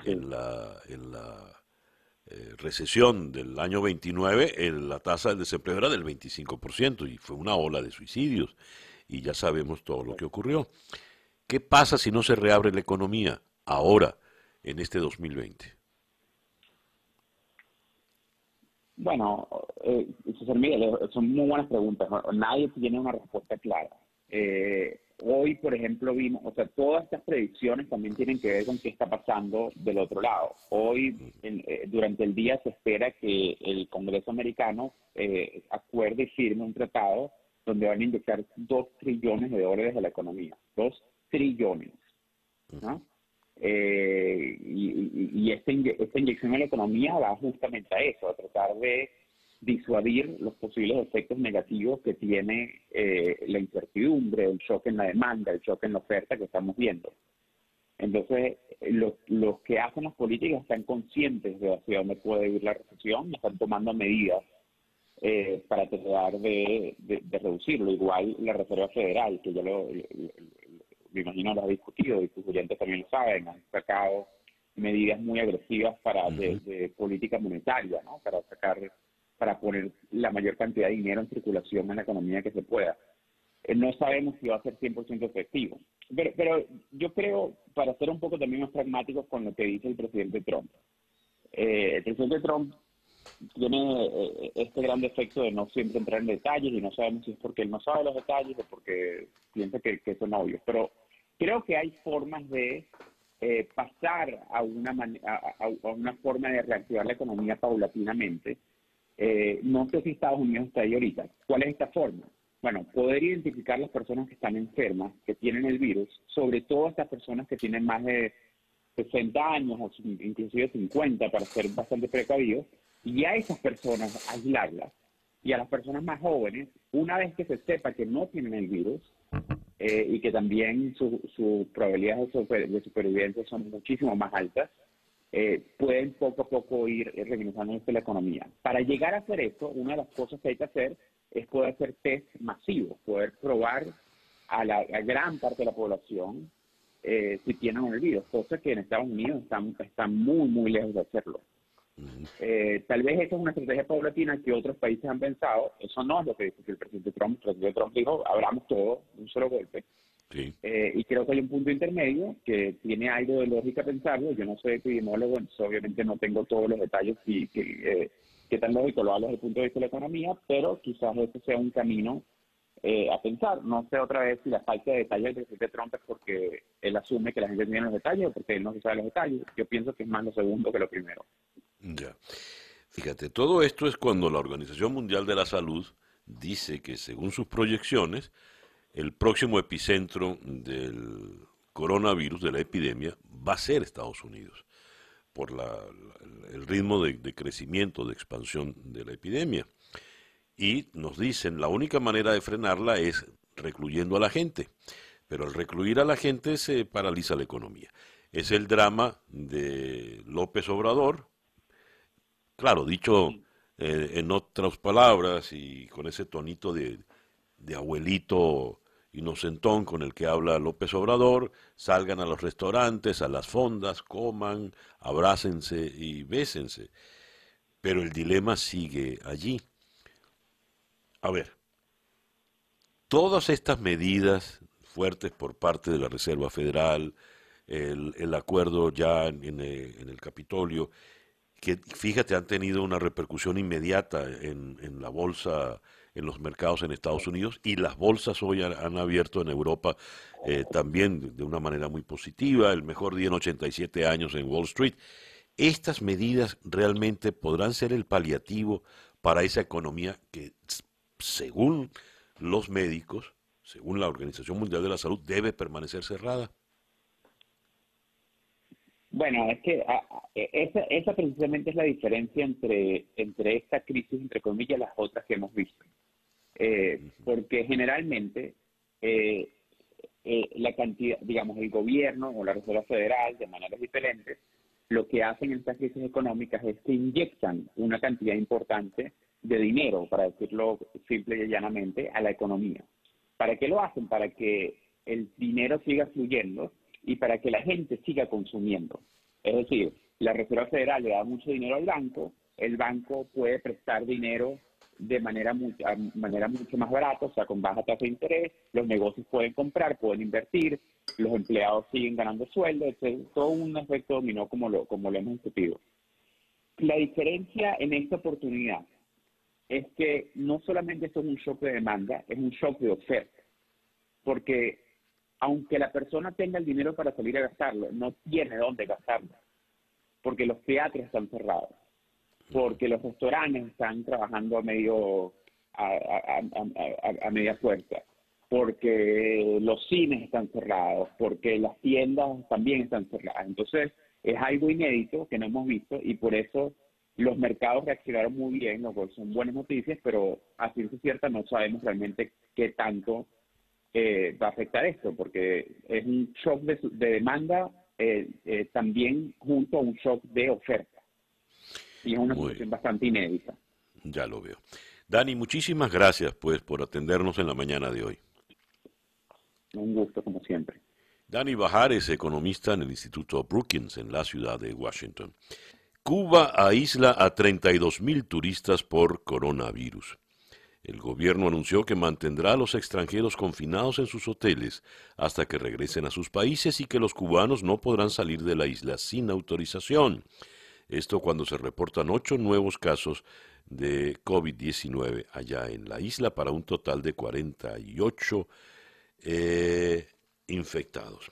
En la, en la eh, recesión del año 29, la tasa del desempleo era del 25% y fue una ola de suicidios y ya sabemos todo lo que ocurrió. ¿Qué pasa si no se reabre la economía ahora, en este 2020? Bueno, eh, Miguel, son muy buenas preguntas. Nadie tiene una respuesta clara. Eh, hoy, por ejemplo, vimos, o sea, todas estas predicciones también tienen que ver con qué está pasando del otro lado. Hoy, eh, durante el día, se espera que el Congreso americano eh, acuerde y firme un tratado donde van a inyectar dos trillones de dólares a la economía. Dos trillones. ¿no? Eh, y, esta, esta inyección en la economía va justamente a eso, a tratar de disuadir los posibles efectos negativos que tiene eh, la incertidumbre, el shock en la demanda, el shock en la oferta que estamos viendo. Entonces, los, los que hacen las políticas están conscientes de hacia dónde puede ir la recesión y están tomando medidas eh, para tratar de, reducirlo. Igual la Reserva Federal, que ya lo, me imagino lo ha discutido y sus oyentes también lo saben, han sacado medidas muy agresivas para de, política monetaria, ¿no? Para sacar, para poner la mayor cantidad de dinero en circulación en la economía que se pueda. Eh, no sabemos si va a ser 100% efectivo. Pero, pero yo creo, para ser un poco también más pragmáticos con lo que dice el presidente Trump, eh, el presidente Trump tiene eh, este gran defecto de no siempre entrar en detalles y no sabemos si es porque él no sabe los detalles o porque piensa que, son obvios. Pero creo que hay formas de eh, pasar a una, a, forma de reactivar la economía paulatinamente. Eh, no sé si Estados Unidos está ahí ahorita. ¿Cuál es esta forma? Bueno, poder identificar las personas que están enfermas, que tienen el virus, sobre todo estas personas que tienen más de 60 años o inclusive 50 para ser bastante precavidos, y a esas personas aislarlas y a las personas más jóvenes, una vez que se sepa que no tienen el virus eh, y que también sus su probabilidades de, supervivencia son muchísimo más altas, eh, pueden poco a poco ir regresando la economía. Para llegar a hacer esto, una de las cosas que hay que hacer es poder hacer test masivos, poder probar a la gran parte de la población eh, si tienen el virus, cosa que en Estados Unidos están, están muy, muy lejos de hacerlo. Eh, tal vez esa es una estrategia paulatina que otros países han pensado. Eso no es lo que dice el presidente Trump. El presidente Trump dijo, abramos todo de un solo golpe. Eh, y creo que hay un punto intermedio que tiene algo de lógica pensarlo. Yo no soy epidemiólogo, obviamente no tengo todos los detalles y que, eh, qué tan lógico lo hablo desde el punto de vista de la economía, pero quizás ese sea un camino eh, a pensar. No sé otra vez si la falta de detalles del presidente Trump es porque él asume que la gente tiene los detalles o porque él no se sabe los detalles. Yo pienso que es más lo segundo que lo primero. Ya. Fíjate, todo esto es cuando la Organización Mundial de la Salud dice que según sus proyecciones, el próximo epicentro del coronavirus, de la epidemia, va a ser Estados Unidos, por el ritmo de, de, crecimiento, de expansión de la epidemia. Y nos dicen, la única manera de frenarla es recluyendo a la gente. pero al recluir a la gente se paraliza la economía. Es el drama de López Obrador, claro, dicho eh, en otras palabras y con ese tonito de, de abuelito inocentón con el que habla López Obrador, salgan a los restaurantes, a las fondas, coman, abrácense y bésense. Pero el dilema sigue allí. A ver, todas estas medidas fuertes por parte de la Reserva Federal, el, acuerdo ya en, en, el Capitolio, que fíjate han tenido una repercusión inmediata en, en la bolsa en los mercados en Estados Unidos y las bolsas hoy han, abierto en Europa eh, también de una manera muy positiva, el mejor día en 87 años en Wall Street. ¿Estas medidas realmente podrán ser el paliativo para esa economía que, según los médicos, según la Organización Mundial de la Salud, debe permanecer cerrada? Bueno, es que e, esa, esa precisamente es la diferencia entre, entre esta crisis, entre comillas, y las otras que hemos visto. Eh, porque generalmente eh, eh, la cantidad, digamos, el gobierno o la Reserva Federal, de maneras diferentes, lo que hacen en estas crisis económicas es que inyectan una cantidad importante de dinero, para decirlo simple y llanamente, a la economía. ¿Para qué lo hacen? Para que el dinero siga fluyendo y para que la gente siga consumiendo. Es decir, la Reserva Federal le da mucho dinero al banco, el banco puede prestar dinero de manera, manera mucho más barata, o sea, con baja tasa de interés, los negocios pueden comprar, pueden invertir, los empleados siguen ganando sueldo, es todo un efecto dominó como lo, como lo hemos discutido. La diferencia en esta oportunidad es que no solamente esto es un shock de demanda, es un shock de oferta, porque aunque la persona tenga el dinero para salir a gastarlo, no tiene dónde gastarlo, porque los teatros están cerrados porque los restaurantes están trabajando a medio a, media fuerza, porque los cines están cerrados, porque las tiendas también están cerradas. Entonces, es algo inédito que no hemos visto y por eso los mercados reaccionaron muy bien, lo cual son buenas noticias, pero a ciencia cierta no sabemos realmente qué tanto eh, va a afectar esto, porque es un shock de, demanda eh, eh, también junto a un shock de oferta y es una situación bastante inédita. Ya lo veo. Dani, muchísimas gracias pues por atendernos en la mañana de hoy. Un gusto como siempre. Dani Bajar es economista en el Instituto Brookings en la ciudad de Washington. Cuba aísla a 32 mil turistas por coronavirus. El gobierno anunció que mantendrá a los extranjeros confinados en sus hoteles hasta que regresen a sus países y que los cubanos no podrán salir de la isla sin autorización. Esto cuando se reportan ocho nuevos casos de COVID-19 allá en la isla para un total de 48 eh, infectados.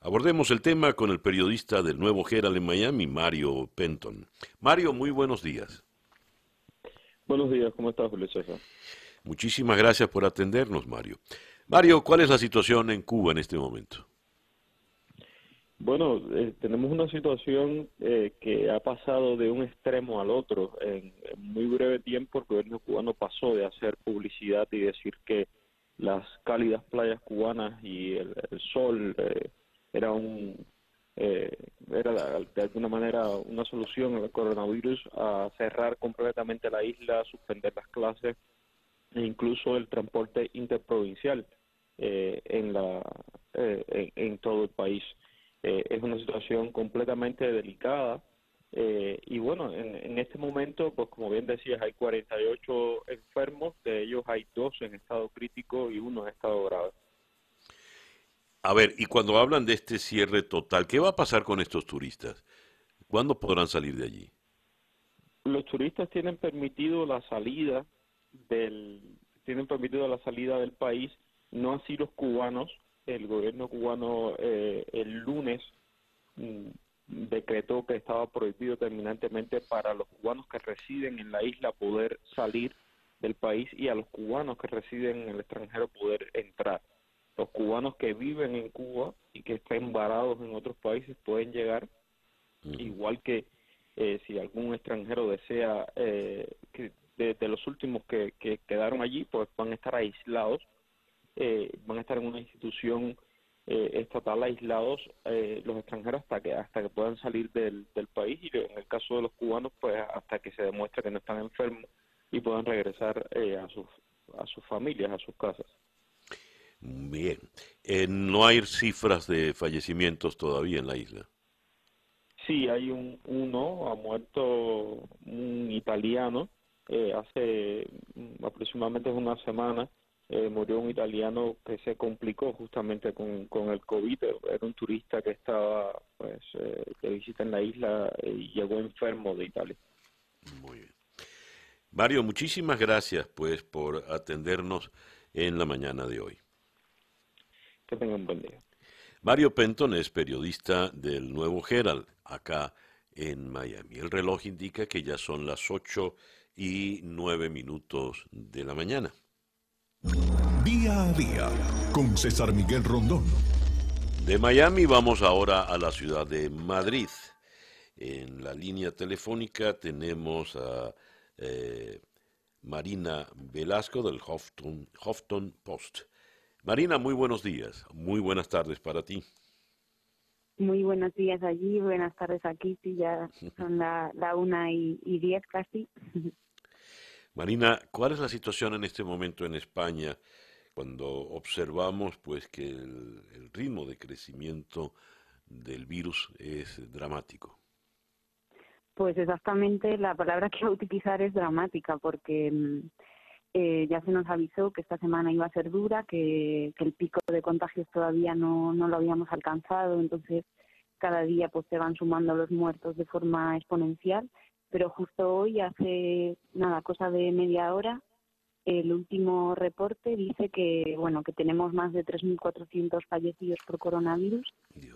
Abordemos el tema con el periodista del Nuevo Herald en Miami, Mario Penton. Mario, muy buenos días. Buenos días, ¿cómo estás, Julio César? Muchísimas gracias por atendernos, Mario. Mario, ¿cuál es la situación en Cuba en este momento? Bueno, eh, tenemos una situación eh, que ha pasado de un extremo al otro. En, muy breve tiempo el gobierno cubano pasó de hacer publicidad y decir que las cálidas playas cubanas y el, sol eh, era un era de alguna manera una solución al coronavirus a cerrar completamente la isla, suspender las clases e incluso el transporte interprovincial en la en todo el país. Eh, es una situación completamente delicada. Eh, y bueno, en, este momento, pues como bien decías, hay 48 enfermos, de ellos hay dos en estado crítico y uno en estado grave. A ver, y cuando hablan de este cierre total, ¿qué va a pasar con estos turistas? ¿Cuándo podrán salir de allí? Los turistas tienen permitido la salida del tienen permitido la salida del país, no así los cubanos, el gobierno cubano eh, el lunes mm, decretó que estaba prohibido terminantemente para los cubanos que residen en la isla poder salir del país y a los cubanos que residen en el extranjero poder entrar. Los cubanos que viven en Cuba y que estén varados en otros países pueden llegar, igual que eh, si algún extranjero desea, eh, que de, los últimos que, que quedaron allí, pues van a estar aislados eh, van a estar en una institución eh, estatal aislados eh, los extranjeros hasta que hasta que puedan salir del, del país y en el caso de los cubanos pues hasta que se demuestre que no están enfermos y puedan regresar eh, a sus a sus familias a sus casas bien no hay cifras de fallecimientos todavía en la isla sí hay un uno ha muerto un italiano hace aproximadamente una semana eh, murió un italiano que se complicó justamente con, con el COVID. Era un turista que estaba pues, eh, de visita en la isla y llegó enfermo de Italia. Muy bien. Mario, muchísimas gracias pues por atendernos en la mañana de hoy. Que tengan un buen día. Mario Penton es periodista del Nuevo Herald, acá en Miami. El reloj indica que ya son las ocho y nueve minutos de la mañana. Día a día con César Miguel Rondón. De Miami vamos ahora a la ciudad de Madrid. En la línea telefónica tenemos a eh, Marina Velasco del Houghton, Post. Marina, muy buenos días, muy buenas tardes para ti. Muy buenos días allí, buenas tardes aquí, sí, ya *laughs* son la, una y diez casi. *laughs* Marina, ¿cuál es la situación en este momento en España cuando observamos pues que el, ritmo de crecimiento del virus es dramático? Pues exactamente la palabra que voy a utilizar es dramática porque mm, eh, ya se nos avisó que esta semana iba a ser dura, que, que el pico de contagios todavía no, no lo habíamos alcanzado, entonces cada día pues se van sumando los muertos de forma exponencial pero justo hoy, hace nada, cosa de media hora, el último reporte dice que bueno que tenemos más de 3.400 fallecidos por coronavirus,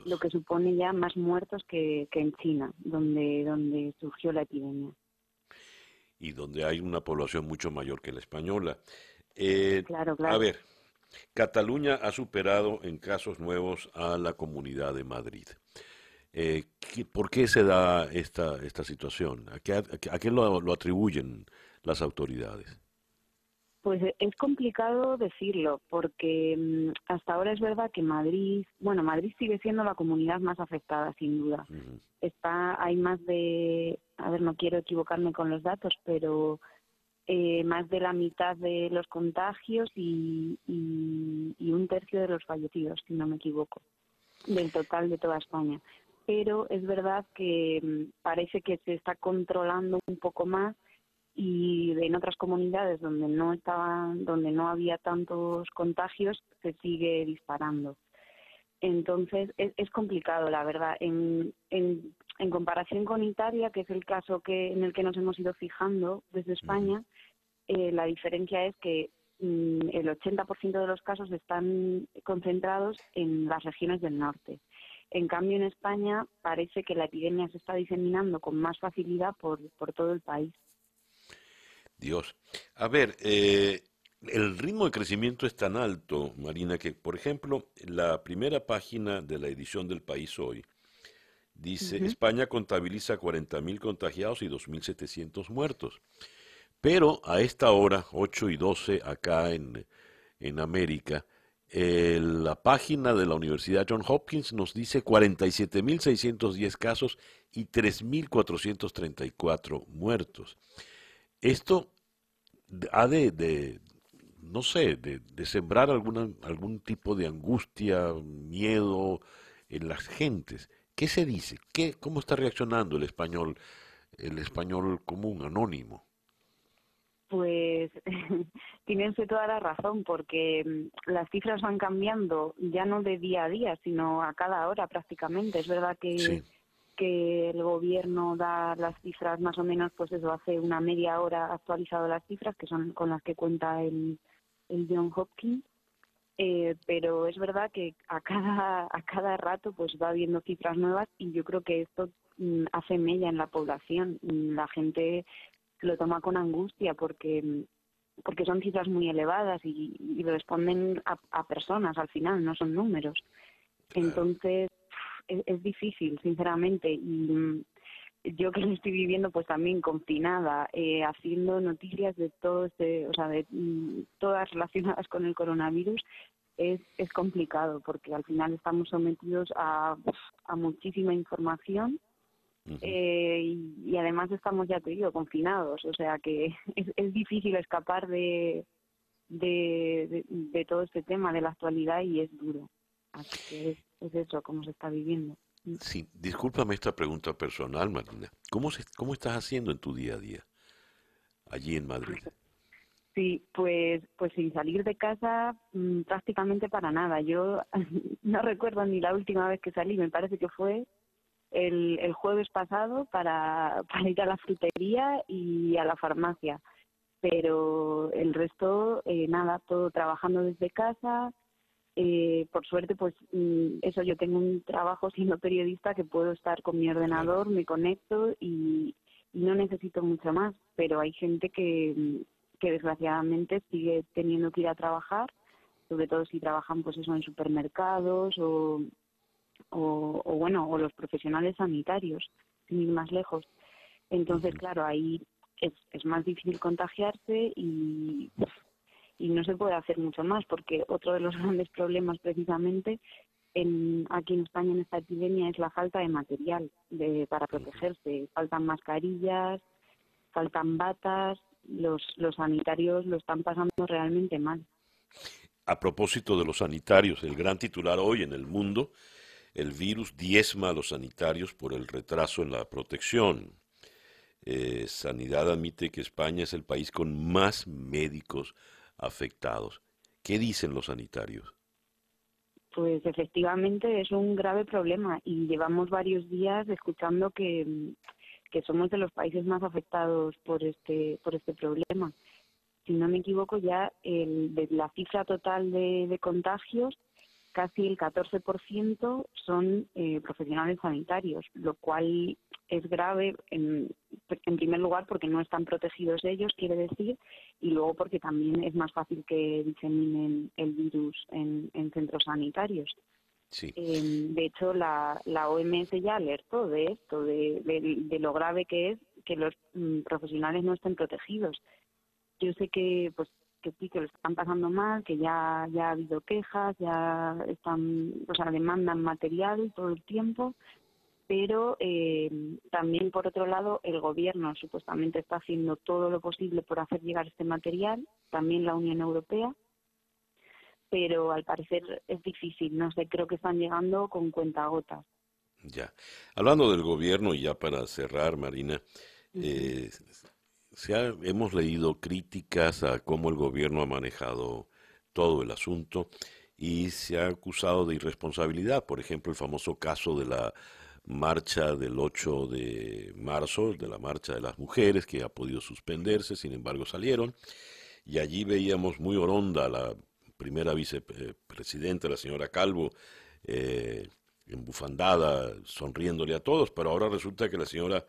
lo que supone ya más muertos que, que en China, donde donde surgió la epidemia. Y donde hay una población mucho mayor que la española. Eh, claro, claro. A ver, Cataluña ha superado en casos nuevos a la Comunidad de Madrid. Eh, ¿Por qué se da esta, esta situación? ¿A qué, a qué lo, atribuyen las autoridades? Pues e, es complicado decirlo, porque mm, hasta ahora es verdad que Madrid, bueno, Madrid sigue siendo la comunidad más afectada, sin duda. Está, hay más de, a ver, no quiero equivocarme con los datos, pero eh, más de la mitad de los contagios y, y un tercio de los fallecidos, si no me equivoco, del total de toda España pero es verdad que mm, parece que se está controlando un poco más y en otras comunidades donde no estaban, donde no había tantos contagios, se sigue disparando. Entonces es, complicado, la verdad. En, en, en, comparación con Italia, que es el caso que en el que nos hemos ido fijando desde España, eh, la diferencia es que mm, el 80% de los casos están concentrados en las regiones del norte en cambio, en España parece que la epidemia se está diseminando con más facilidad por, por todo el país. Dios. A ver, eh, el ritmo de crecimiento es tan alto, Marina, que, por ejemplo, la primera página de la edición del País hoy dice, España contabiliza 40.000 contagiados y 2.700 muertos. Pero a esta hora, 8 y 12 acá en, en América, la página de la Universidad John Hopkins nos dice 47.610 casos y 3.434 muertos. Esto ha de, no sé, de, sembrar alguna, algún tipo de angustia, miedo en las gentes. ¿Qué se dice? ¿Qué, ¿Cómo está reaccionando el español, el español común, anónimo? Pues *laughs* tienen toda la razón, porque mm, las cifras van cambiando ya no de día a día, sino a cada hora prácticamente. Es verdad que, que el gobierno da las cifras más o menos, pues eso, hace una media hora actualizado las cifras, que son con las que cuenta el, el John Hopkins. Eh, pero es verdad que a cada a cada rato pues va habiendo cifras nuevas y yo creo que esto mm, hace mella en la población la gente lo toma con angustia porque porque son cifras muy elevadas y, responden a, personas al final, no son números. Entonces, es, difícil, sinceramente. Y mm, yo que lo estoy viviendo, pues también confinada, eh, haciendo noticias de todo este, o sea, de mm, todas relacionadas con el coronavirus, es, es complicado porque al final estamos sometidos a, a muchísima información eh, y, además estamos, ya te digo, confinados, o sea que *laughs* es, es difícil escapar de, de, de, todo este tema, de la actualidad y es duro. Así que es, es eso, como se está viviendo. Sí, discúlpame esta pregunta personal, Marina. ¿Cómo, se, ¿Cómo estás haciendo en tu día a día allí en Madrid? Sí, pues, pues sin salir de casa mm, prácticamente para nada. Yo *laughs* no recuerdo ni la última vez que salí, me parece que fue el, el jueves pasado para, *laughs* para ir a la frutería y a la farmacia. Pero el resto, eh, nada, todo trabajando desde casa, eh, por suerte, pues mm, eso, yo tengo un trabajo siendo periodista que puedo estar con mi ordenador, me conecto y, no necesito mucho más, pero hay gente que, mm, que desgraciadamente sigue teniendo que ir a trabajar, sobre todo si trabajan pues eso en supermercados o, o, o bueno, o los profesionales sanitarios, sin ir más lejos. Entonces, claro, ahí es, es más difícil contagiarse y y no se puede hacer mucho más porque otro de los *laughs* grandes problemas precisamente en, aquí en España en esta epidemia es la falta de material de, para protegerse. Faltan mascarillas, faltan batas, los, los sanitarios lo están pasando realmente mal. A propósito de los sanitarios, el gran titular hoy en el mundo, el virus diezma a los sanitarios por el retraso en la protección. Eh, Sanidad admite que España es el país con más médicos afectados. ¿Qué dicen los sanitarios? Pues efectivamente es un grave problema y llevamos varios días escuchando que, que somos de los países más afectados por este, por este problema. Si no me equivoco, ya el, de la cifra total de, de contagios, casi el 14% son eh, profesionales sanitarios, lo cual es grave en, en primer lugar porque no están protegidos ellos, quiere decir, y luego porque también es más fácil que diseminen el virus en, centros sanitarios. Sí. Em, de hecho, la, la OMS ya alertó de esto, de, de, lo grave que es que los mm, profesionales no estén protegidos. Yo sé que pues que sí que lo están pasando mal, que ya ya ha habido quejas, ya están, o sea, demandan material todo el tiempo, pero eh, también por otro lado el gobierno supuestamente está haciendo todo lo posible por hacer llegar este material, también la Unión Europea, pero al parecer es difícil, no sé, creo que están llegando con cuentagotas. Ya. Hablando del gobierno, y ya para cerrar, Marina, eh, se hemos leído críticas a cómo el gobierno ha manejado todo el asunto y se ha acusado de irresponsabilidad. Por ejemplo, el famoso caso de la marcha del 8 de marzo, de la marcha de las mujeres, que ha podido suspenderse, sin embargo salieron, y allí veíamos muy oronda la primera vicepresidenta, la señora Calvo, eh, embufandada, sonriéndole a todos, pero ahora resulta que la señora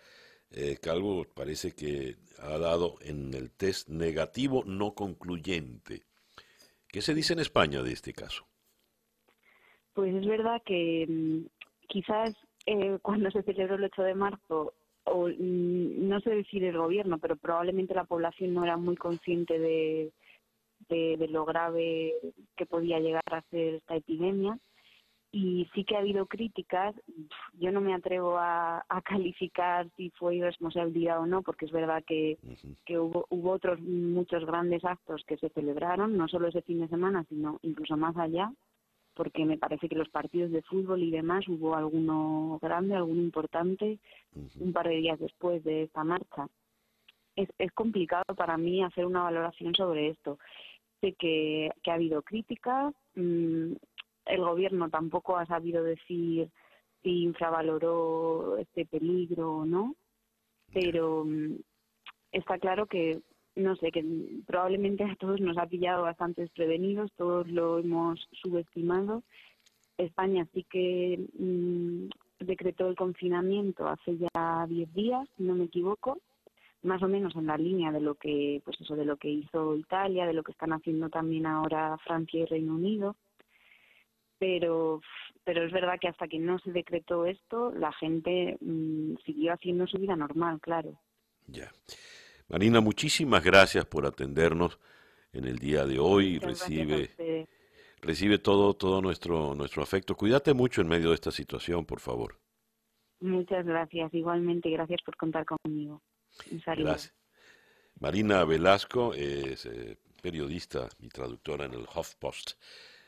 eh, Calvo parece que ha dado en el test negativo no concluyente. ¿Qué se dice en España de este caso? Pues es verdad que mm, quizás eh, *laughs* cuando se celebró el 8 de marzo, o, mm, no sé decir el gobierno, pero probablemente la población no era muy consciente de, de, lo grave que podía llegar a ser esta epidemia. Y sí que ha habido críticas, yo no me atrevo a, a calificar si fue irresponsabilidad o no, porque es verdad que, que hubo, hubo otros muchos grandes actos que se celebraron, no solo ese fin de semana, sino incluso más allá, porque me parece que los partidos de fútbol y demás hubo alguno grande, alguno importante, un par de días después de esta marcha. Es, es complicado para mí hacer una valoración sobre esto. Sé que, que ha habido críticas, mm, el gobierno tampoco ha sabido decir si infravaloró este peligro o no, pero mm, está claro que no sé, que probablemente a todos nos ha pillado bastante desprevenidos, todos lo hemos subestimado. España sí que mm, decretó el confinamiento hace ya 10 días, si no me equivoco, más o menos en la línea de lo que, pues eso, de lo que hizo Italia, de lo que están haciendo también ahora Francia y Reino Unido. Pero, pero es verdad que hasta que no se decretó esto, la gente mm, siguió haciendo su vida normal, claro. Ya. Marina, muchísimas gracias por atendernos en el día de hoy. Recibe recibe todo, todo nuestro, nuestro afecto. Cuídate mucho en medio de esta situación, por favor. Muchas gracias, igualmente, gracias por contar conmigo. Un saludo. Gracias. Marina Velasco es eh, periodista y traductora en el HuffPost,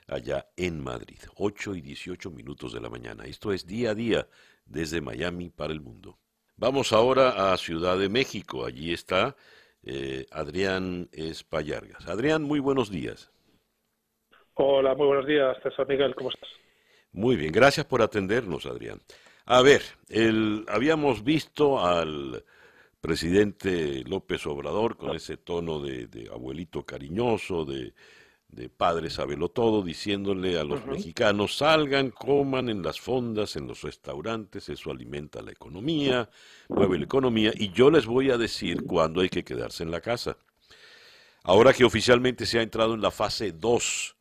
allá en Madrid. 8 y 18 minutos de la mañana. Esto es día a día desde Miami para el mundo. Vamos ahora a Ciudad de México. Allí está eh, Adrián Espallargas. Adrián, muy buenos días. Hola, muy buenos días, César Miguel, ¿cómo estás? Muy bien, gracias por atendernos, Adrián. A ver, el, habíamos visto al presidente López Obrador con ese tono de, abuelito cariñoso, de, de padre sabelo todo, diciéndole a los mexicanos salgan, coman en las fondas, en los restaurantes, eso alimenta la economía, mueve la economía, y yo les voy a decir cuándo hay que quedarse en la casa. Ahora que oficialmente se ha entrado en la fase 2,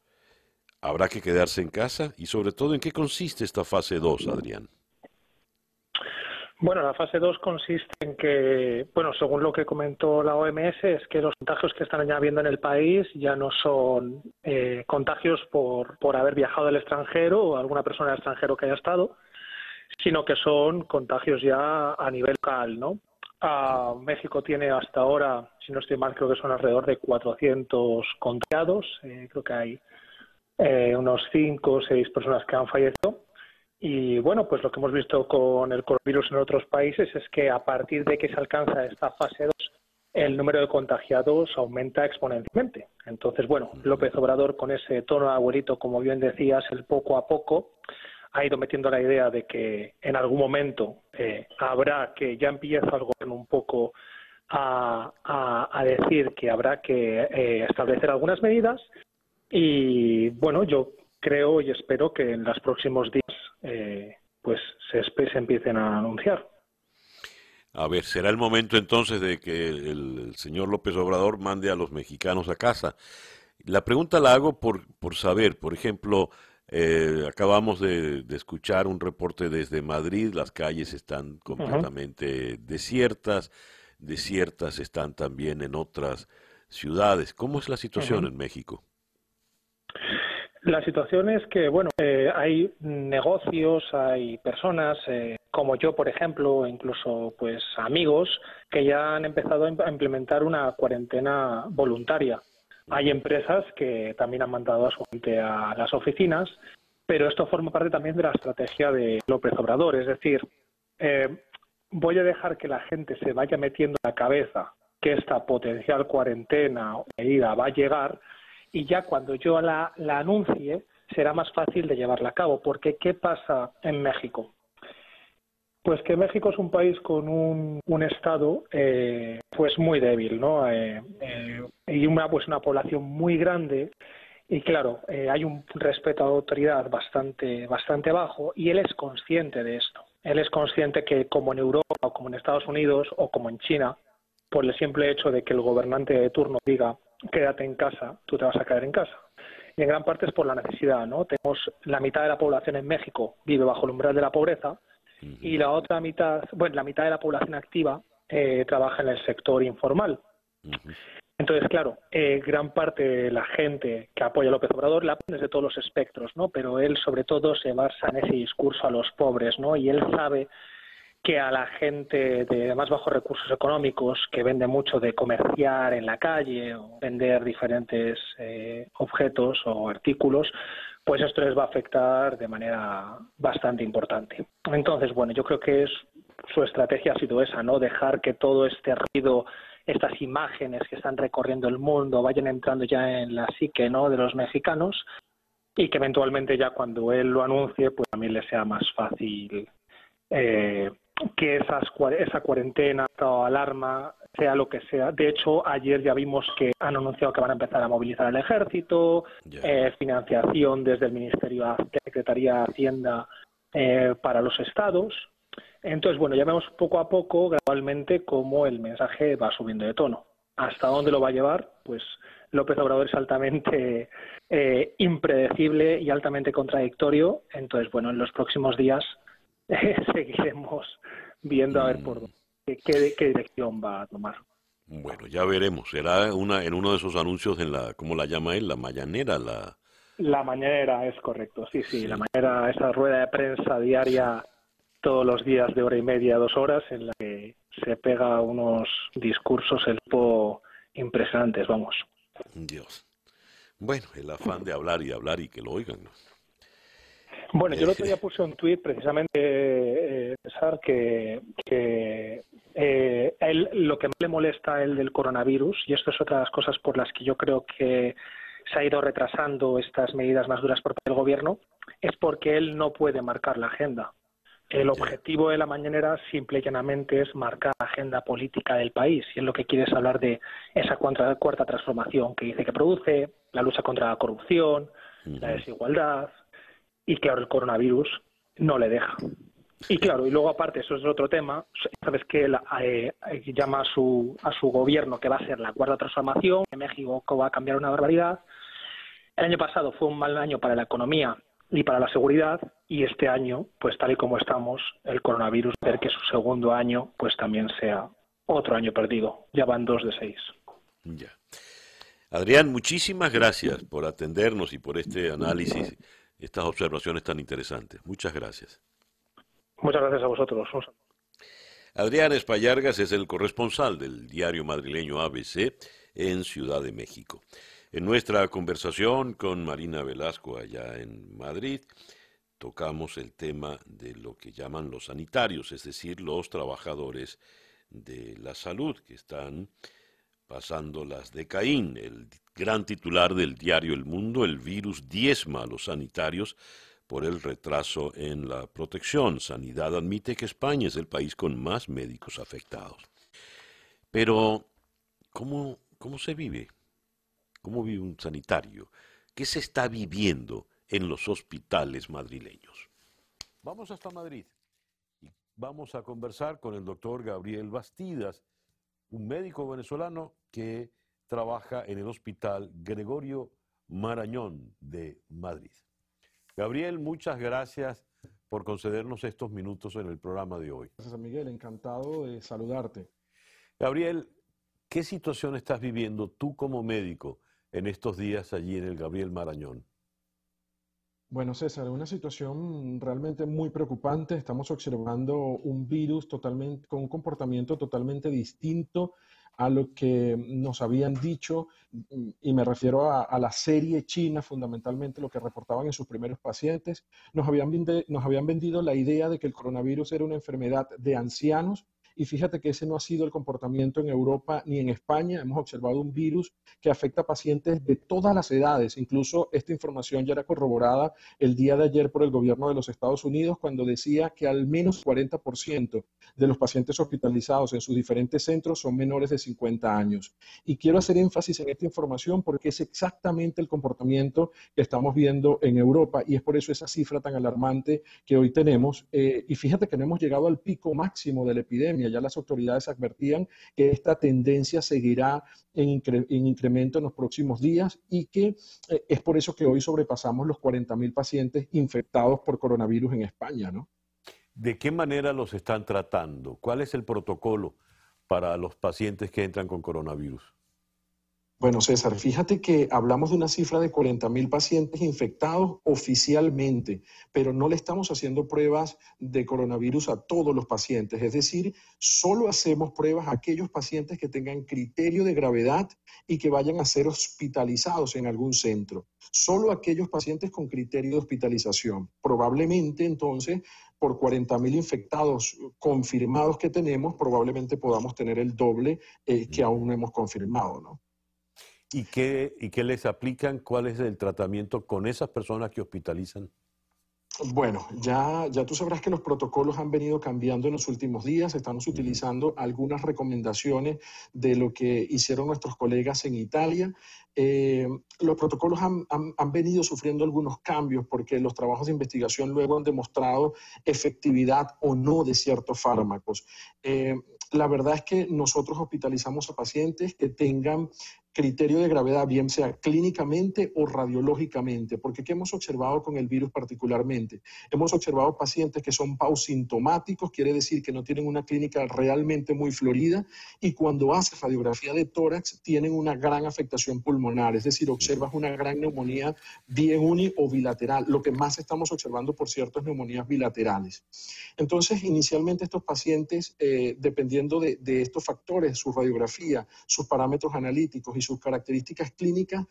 ¿habrá que quedarse en casa? Y sobre todo, ¿en qué consiste esta fase 2, Adrián? Bueno, la fase 2 consiste en que, bueno, según lo que comentó la OMS, es que los contagios que están ya habiendo en el país ya no son eh, contagios por, por haber viajado al extranjero o alguna persona del extranjero que haya estado, sino que son contagios ya a nivel local, ¿no? Ah, México tiene hasta ahora, si no estoy mal, creo que son alrededor de 400 contagiados. Eh, creo que hay eh, unos 5 o 6 personas que han fallecido. Y bueno, pues lo que hemos visto con el coronavirus en otros países es que a partir de que se alcanza esta fase 2, el número de contagiados aumenta exponencialmente. Entonces, bueno, López Obrador con ese tono abuelito, como bien decías, el poco a poco, ha ido metiendo la idea de que en algún momento eh, habrá que, ya empieza el gobierno un poco a, decir que habrá que eh, establecer algunas medidas. Y bueno, yo creo y espero que en los próximos días eh, pues se, se empiecen a anunciar. A ver, será el momento entonces de que el, señor López Obrador mande a los mexicanos a casa. La pregunta la hago por, por saber, por ejemplo, eh, acabamos de, escuchar un reporte desde Madrid, las calles están completamente desiertas, desiertas están también en otras ciudades. ¿Cómo es la situación en México? La situación es que, bueno, eh, hay negocios, hay personas eh, como yo, por ejemplo, incluso pues amigos que ya han empezado a implementar una cuarentena voluntaria. Hay empresas que también han mandado a su gente a las oficinas, pero esto forma parte también de la estrategia de López Obrador, es decir, eh, voy a dejar que la gente se vaya metiendo en la cabeza que esta potencial cuarentena o medida va a llegar y ya cuando yo la, anuncie será más fácil de llevarla a cabo. Porque ¿qué pasa en México? Pues que México es un país con un, un estado eh, pues muy débil, ¿no? Eh, eh, y una pues una población muy grande y claro hay un respeto a la autoridad bastante bastante bajo y él es consciente de esto. Él es consciente que como en Europa o como en Estados Unidos o como en China, por el simple hecho de que el gobernante de turno diga quédate en casa, tú te vas a quedar en casa. Y en gran parte es por la necesidad, ¿no? Tenemos la mitad de la población en México vive bajo el umbral de la pobreza y la otra mitad, bueno, la mitad de la población activa eh, trabaja en el sector informal. Entonces, claro, eh, gran parte de la gente que apoya a López Obrador la pone desde todos los espectros, ¿no? Pero él, sobre todo, se basa en ese discurso a los pobres, ¿no? Y él sabe que a la gente de más bajos recursos económicos que vende mucho de comerciar en la calle o vender diferentes eh, objetos o artículos, pues esto les va a afectar de manera bastante importante. Entonces, bueno, yo creo que es, su estrategia ha sido esa, ¿no? Dejar que todo este ruido, estas imágenes que están recorriendo el mundo vayan entrando ya en la psique, ¿no? De los mexicanos y que eventualmente ya cuando él lo anuncie, pues a mí le sea más fácil eh, que esas, esa cuarentena o alarma sea lo que sea. De hecho, ayer ya vimos que han anunciado que van a empezar a movilizar el ejército, eh, financiación desde el Ministerio de Secretaría de Hacienda eh, para los estados. Entonces, bueno, ya vemos poco a poco, gradualmente, cómo el mensaje va subiendo de tono. ¿Hasta dónde lo va a llevar? Pues López Obrador es altamente eh, impredecible y altamente contradictorio. Entonces, bueno, en los próximos días *laughs* seguiremos viendo a ver por mm. qué, qué dirección va a tomar. Bueno, ya veremos. Será una en uno de esos anuncios en la, ¿cómo la llama él? La mañanera, la, La mañanera es correcto, sí, sí, la mañanera, esa rueda de prensa diaria todos los días de hora y media, dos horas, en la que se pega unos discursos el po impresionantes, vamos. Dios. Bueno, el afán de hablar y hablar y que lo oigan. Bueno, yo el otro día puse un tuit precisamente, eh, que, que eh, él, lo que más le molesta a él del coronavirus, y esto es otra de las cosas por las que yo creo que se ha ido retrasando estas medidas más duras por parte del gobierno, es porque él no puede marcar la agenda. El objetivo de la mañanera simple y llanamente es marcar la agenda política del país y es lo que quiere es hablar de esa cuarta transformación que dice que produce, la lucha contra la corrupción, la desigualdad y que ahora el coronavirus no le deja. Y claro, y luego aparte, eso es otro tema, sabes que él eh, llama a su, a su gobierno que va a ser la cuarta transformación, que México va a cambiar una barbaridad. El año pasado fue un mal año para la economía y para la seguridad y este año, pues tal y como estamos, el coronavirus, ver que su segundo año pues también sea otro año perdido. Ya van dos de seis. Ya. Adrián, muchísimas gracias por atendernos y por este análisis, estas observaciones tan interesantes. Muchas gracias. Muchas gracias a vosotros. Adrián Espallargas es el corresponsal del diario madrileño ABC en Ciudad de México. En nuestra conversación con Marina Velasco allá en Madrid, tocamos el tema de lo que llaman los sanitarios, es decir, los trabajadores de la salud que están pasando las de Caín. El gran titular del diario El Mundo, el virus diezma a los sanitarios por el retraso en la protección. Sanidad admite que España es el país con más médicos afectados. Pero, ¿cómo, cómo se vive ¿Cómo vive un sanitario? ¿Qué se está viviendo en los hospitales madrileños? Vamos hasta Madrid y vamos a conversar con el doctor Gabriel Bastidas, un médico venezolano que trabaja en el Hospital Gregorio Marañón de Madrid. Gabriel, muchas gracias por concedernos estos minutos en el programa de hoy. Gracias, Miguel. Encantado de saludarte. Gabriel, ¿qué situación estás viviendo tú como médico en estos días allí en el Gabriel Marañón? Bueno, César, una situación realmente muy preocupante. Estamos observando un virus con un comportamiento totalmente distinto a lo que nos habían dicho, y me refiero a, la serie china, fundamentalmente lo que reportaban en sus primeros pacientes. Nos nos habían vendido la idea de que el coronavirus era una enfermedad de ancianos y fíjate que ese no ha sido el comportamiento en Europa ni en España. Hemos observado un virus que afecta a pacientes de todas las edades. Incluso esta información ya era corroborada el día de ayer por el gobierno de los Estados Unidos cuando decía que al menos 40% de los pacientes hospitalizados en sus diferentes centros son menores de 50 años. Y quiero hacer énfasis en esta información porque es exactamente el comportamiento que estamos viendo en Europa y es por eso esa cifra tan alarmante que hoy tenemos. Eh, y fíjate que no hemos llegado al pico máximo de la epidemia ya las autoridades advertían que esta tendencia seguirá en, incremento en los próximos días y que eh, es por eso que hoy sobrepasamos los 40.000 pacientes infectados por coronavirus en España, ¿no? ¿De qué manera los están tratando? ¿Cuál es el protocolo para los pacientes que entran con coronavirus? Bueno, César, fíjate que hablamos de una cifra de 40 mil pacientes infectados oficialmente, pero no le estamos haciendo pruebas de coronavirus a todos los pacientes. Es decir, solo hacemos pruebas a aquellos pacientes que tengan criterio de gravedad y que vayan a ser hospitalizados en algún centro. Solo aquellos pacientes con criterio de hospitalización. Probablemente entonces por 40 mil infectados confirmados que tenemos, probablemente podamos tener el doble eh, que aún no hemos confirmado, ¿no? ¿Y qué, ¿Y qué les aplican? ¿Cuál es el tratamiento con esas personas que hospitalizan? Bueno, ya, ya tú sabrás que los protocolos han venido cambiando en los últimos días. Estamos utilizando algunas recomendaciones de lo que hicieron nuestros colegas en Italia. Eh, los protocolos han, han, venido sufriendo algunos cambios porque los trabajos de investigación luego han demostrado efectividad o no de ciertos fármacos. Eh, la verdad es que nosotros hospitalizamos a pacientes que tengan criterio de gravedad, bien sea clínicamente o radiológicamente, porque ¿qué hemos observado con el virus particularmente? Hemos observado pacientes que son pausintomáticos, quiere decir que no tienen una clínica realmente muy florida, y cuando haces radiografía de tórax tienen una gran afectación pulmonar, es decir, observas una gran neumonía bien uni o bilateral. Lo que más estamos observando, por cierto, es neumonías bilaterales. Entonces, inicialmente estos pacientes, eh, dependiendo de, estos factores, su radiografía, sus parámetros analíticos y sus características clínicas,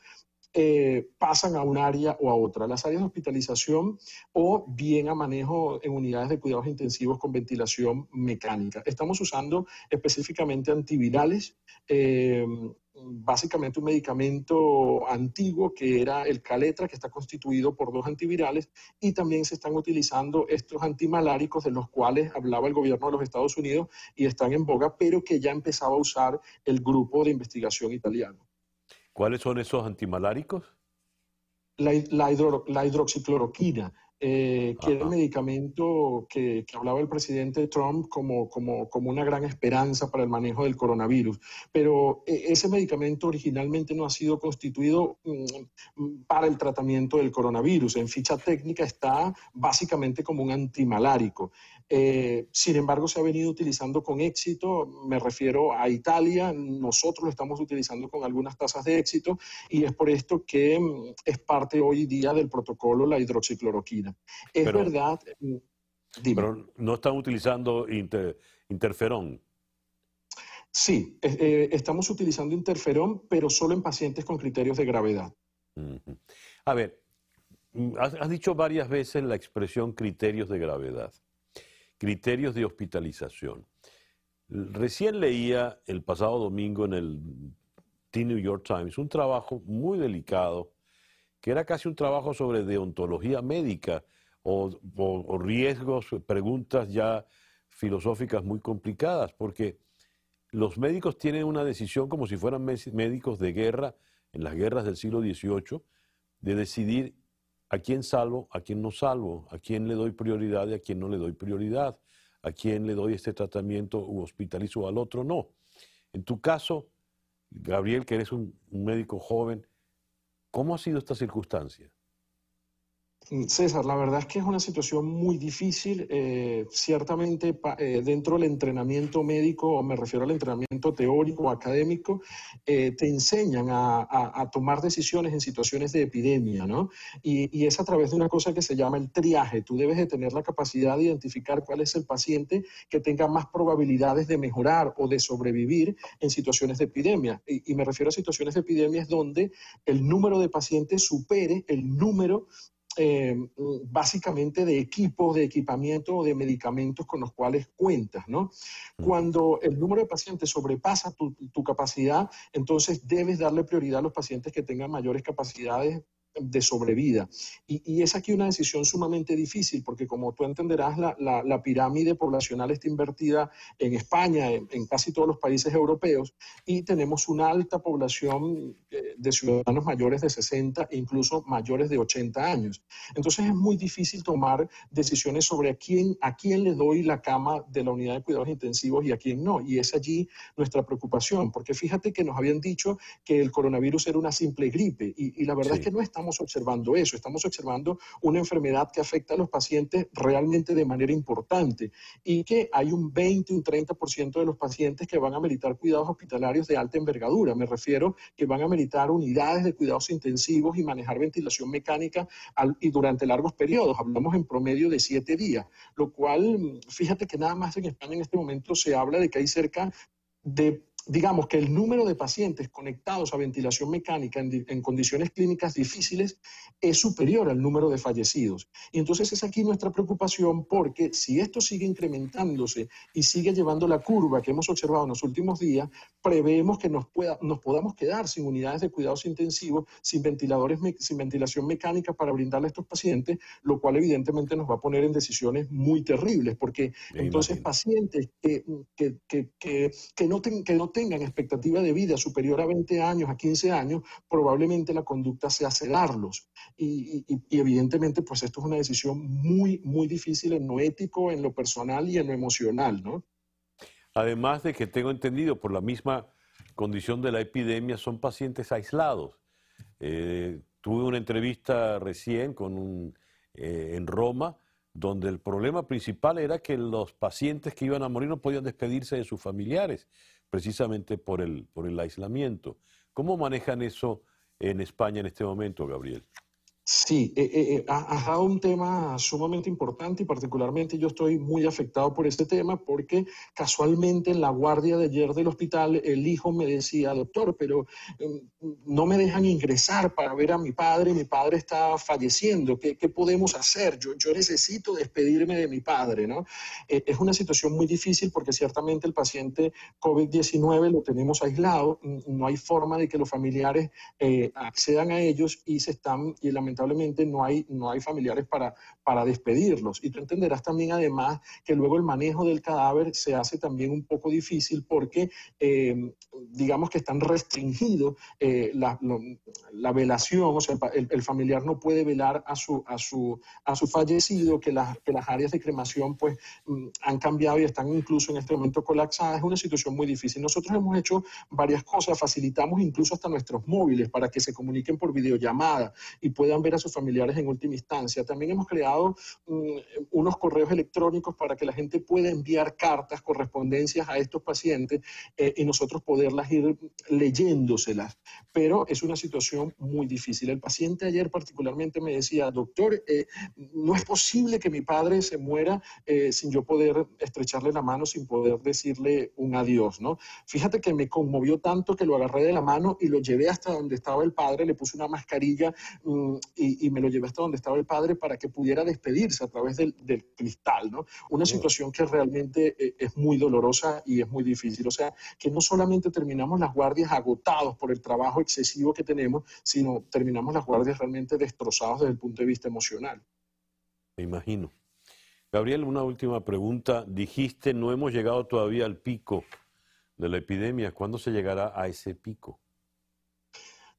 eh, pasan a un área o a otra, las áreas de hospitalización o bien a manejo en unidades de cuidados intensivos con ventilación mecánica. Estamos usando específicamente antivirales, eh, básicamente un medicamento antiguo que era el Caletra, que está constituido por dos antivirales, y también se están utilizando estos antimaláricos de los cuales hablaba el gobierno de los Estados Unidos y están en boga, pero que ya empezaba a usar el grupo de investigación italiano. ¿Cuáles son esos antimaláricos? La, hidroxicloroquina, eh, que era el medicamento que, hablaba el presidente Trump como, como, como, una gran esperanza para el manejo del coronavirus. Pero eh, ese medicamento originalmente no ha sido constituido mm, para el tratamiento del coronavirus. En ficha técnica está básicamente como un antimalárico. Eh, sin embargo, se ha venido utilizando con éxito, me refiero a Italia, nosotros lo estamos utilizando con algunas tasas de éxito y es por esto que mm, es parte hoy día del protocolo la hidroxicloroquina. Es verdad... Mm, pero no están utilizando interferón. Sí, eh, estamos utilizando interferón, pero solo en pacientes con criterios de gravedad. A ver, mm, has, dicho varias veces la expresión criterios de gravedad criterios de hospitalización. Recién leía el pasado domingo en el The New York Times un trabajo muy delicado, que era casi un trabajo sobre deontología médica o, riesgos, preguntas ya filosóficas muy complicadas, porque los médicos tienen una decisión como si fueran médicos de guerra en las guerras del siglo XVIII, de decidir a quién salvo, a quién no salvo, a quién le doy prioridad y a quién no le doy prioridad, a quién le doy este tratamiento o hospitalizo al otro no. En tu caso, Gabriel, que eres un, un médico joven, ¿cómo ha sido esta circunstancia? César, la verdad es que es una situación muy difícil. Eh, ciertamente, eh, dentro del entrenamiento médico, o me refiero al entrenamiento teórico académico, eh, te enseñan a, tomar decisiones en situaciones de epidemia, ¿no? Y, y, es a través de una cosa que se llama el triaje. Tú debes de tener la capacidad de identificar cuál es el paciente que tenga más probabilidades de mejorar o de sobrevivir en situaciones de epidemia. Y, y me refiero a situaciones de epidemias donde el número de pacientes supere el número eh, básicamente de equipos, de equipamiento o de medicamentos con los cuales cuentas, ¿no? Cuando el número de pacientes sobrepasa tu, tu capacidad, entonces debes darle prioridad a los pacientes que tengan mayores capacidades de sobrevida. Y, es aquí una decisión sumamente difícil, porque como tú entenderás, la, pirámide poblacional está invertida en España, en, casi todos los países europeos, y tenemos una alta población eh, de ciudadanos mayores de 60 e incluso mayores de 80 años. Entonces es muy difícil tomar decisiones sobre a quién, a quién le doy la cama de la unidad de cuidados intensivos y a quién no. Y es allí nuestra preocupación, porque fíjate que nos habían dicho que el coronavirus era una simple gripe, y, la verdad es que no estamos estamos observando eso, estamos observando una enfermedad que afecta a los pacientes realmente de manera importante y que hay un 20, un 30% de los pacientes que van a meritar cuidados hospitalarios de alta envergadura. Me refiero que van a meritar unidades de cuidados intensivos y manejar ventilación mecánica y durante largos periodos. Hablamos en promedio de siete días, lo cual, fíjate que nada más en España en este momento se habla de que hay cerca de digamos que el número de pacientes conectados a ventilación mecánica en, condiciones clínicas difíciles es superior al número de fallecidos. Y entonces es aquí nuestra preocupación porque si esto sigue incrementándose y sigue llevando la curva que hemos observado en los últimos días, preveemos que nos, pueda, nos podamos quedar sin unidades de cuidados intensivos, sin ventiladores, sin ventilación mecánica para brindarle a estos pacientes, lo cual evidentemente nos va a poner en decisiones muy terribles, porque entonces pacientes que, que, que, que no, ten, que no tengan expectativa de vida superior a 20 años, a 15 años, probablemente la conducta sea cedarlos. Y, y, evidentemente, pues esto es una decisión muy, muy difícil en lo ético, en lo personal y en lo emocional, ¿no? Además de que tengo entendido por la misma condición de la epidemia son pacientes aislados. Eh, tuve una entrevista recién con un, eh, en Roma donde el problema principal era que los pacientes que iban a morir no podían despedirse de sus familiares, precisamente por el, por el aislamiento. ¿Cómo manejan eso en España en este momento, Gabriel? Sí, eh, eh, eh has dado un tema sumamente importante y particularmente yo estoy muy afectado por este tema porque casualmente en la guardia de ayer del hospital el hijo me decía, doctor, pero em, no me dejan ingresar para ver a mi padre, mi padre está falleciendo, ¿qué, qué podemos hacer? Yo, yo, necesito despedirme de mi padre, ¿no? Eh, es una situación muy difícil porque ciertamente el paciente COVID-19 lo tenemos aislado, no hay forma de que los familiares eh, accedan a ellos y se están, y lamentablemente lamentablemente no hay, no hay familiares para, para despedirlos. Y tú entenderás también además que luego el manejo del cadáver se hace también un poco difícil porque eh, digamos que están restringidos eh, la, la, velación, o sea, el, familiar no puede velar a su, a su, a su fallecido, que las, que las áreas de cremación pues mm, han cambiado y están incluso en este momento colapsadas. Es una situación muy difícil. Nosotros hemos hecho varias cosas, facilitamos incluso hasta nuestros móviles para que se comuniquen por videollamada y puedan ver a sus familiares en última instancia. También hemos creado mm, unos correos electrónicos para que la gente pueda enviar cartas, correspondencias a estos pacientes eh, y nosotros poderlas ir leyéndoselas. Pero es una situación muy difícil. El paciente ayer particularmente me decía, doctor, eh, no es posible que mi padre se muera eh, sin yo poder estrecharle la mano, sin poder decirle un adiós, ¿no? Fíjate que me conmovió tanto que lo agarré de la mano y lo llevé hasta donde estaba el padre, le puse una mascarilla mm, y, me lo llevé hasta donde estaba el padre para que pudiera despedirse a través del, cristal, ¿no? Una situación que realmente eh, es muy dolorosa y es muy difícil. O sea, que no solamente terminamos las guardias agotados por el trabajo excesivo que tenemos, sino terminamos las guardias realmente destrozados desde el punto de vista emocional. Me imagino. Gabriel, una última pregunta. Dijiste, no hemos llegado todavía al pico de la epidemia. ¿Cuándo se llegará a ese pico?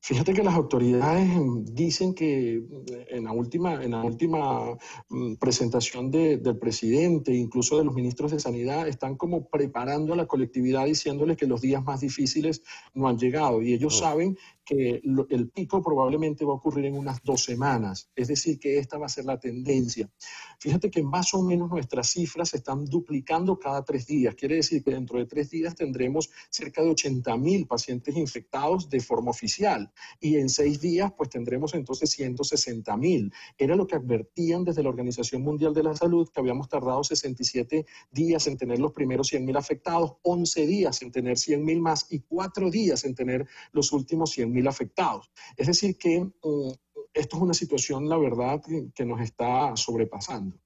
Fíjate que las autoridades mm, dicen que mm, en la última, en la última mm, presentación del presidente, incluso de los ministros de Sanidad, están como preparando a la colectividad diciéndoles que los días más difíciles no han llegado. Y ellos saben que el pico probablemente va a ocurrir en unas dos semanas, es decir, que esta va a ser la tendencia. Fíjate que más o menos nuestras cifras se están duplicando cada tres días, quiere decir que dentro de tres días tendremos cerca de 80 mil pacientes infectados de forma oficial y en seis días pues tendremos entonces 160 mil. Era lo que advertían desde la Organización Mundial de la Salud, que habíamos tardado 67 días en tener los primeros 100 mil afectados, 11 días en tener 100 mil más y cuatro días en tener los últimos 100 mil afectados. Es decir, que mm, esto es una situación, la verdad, que, nos está sobrepasando.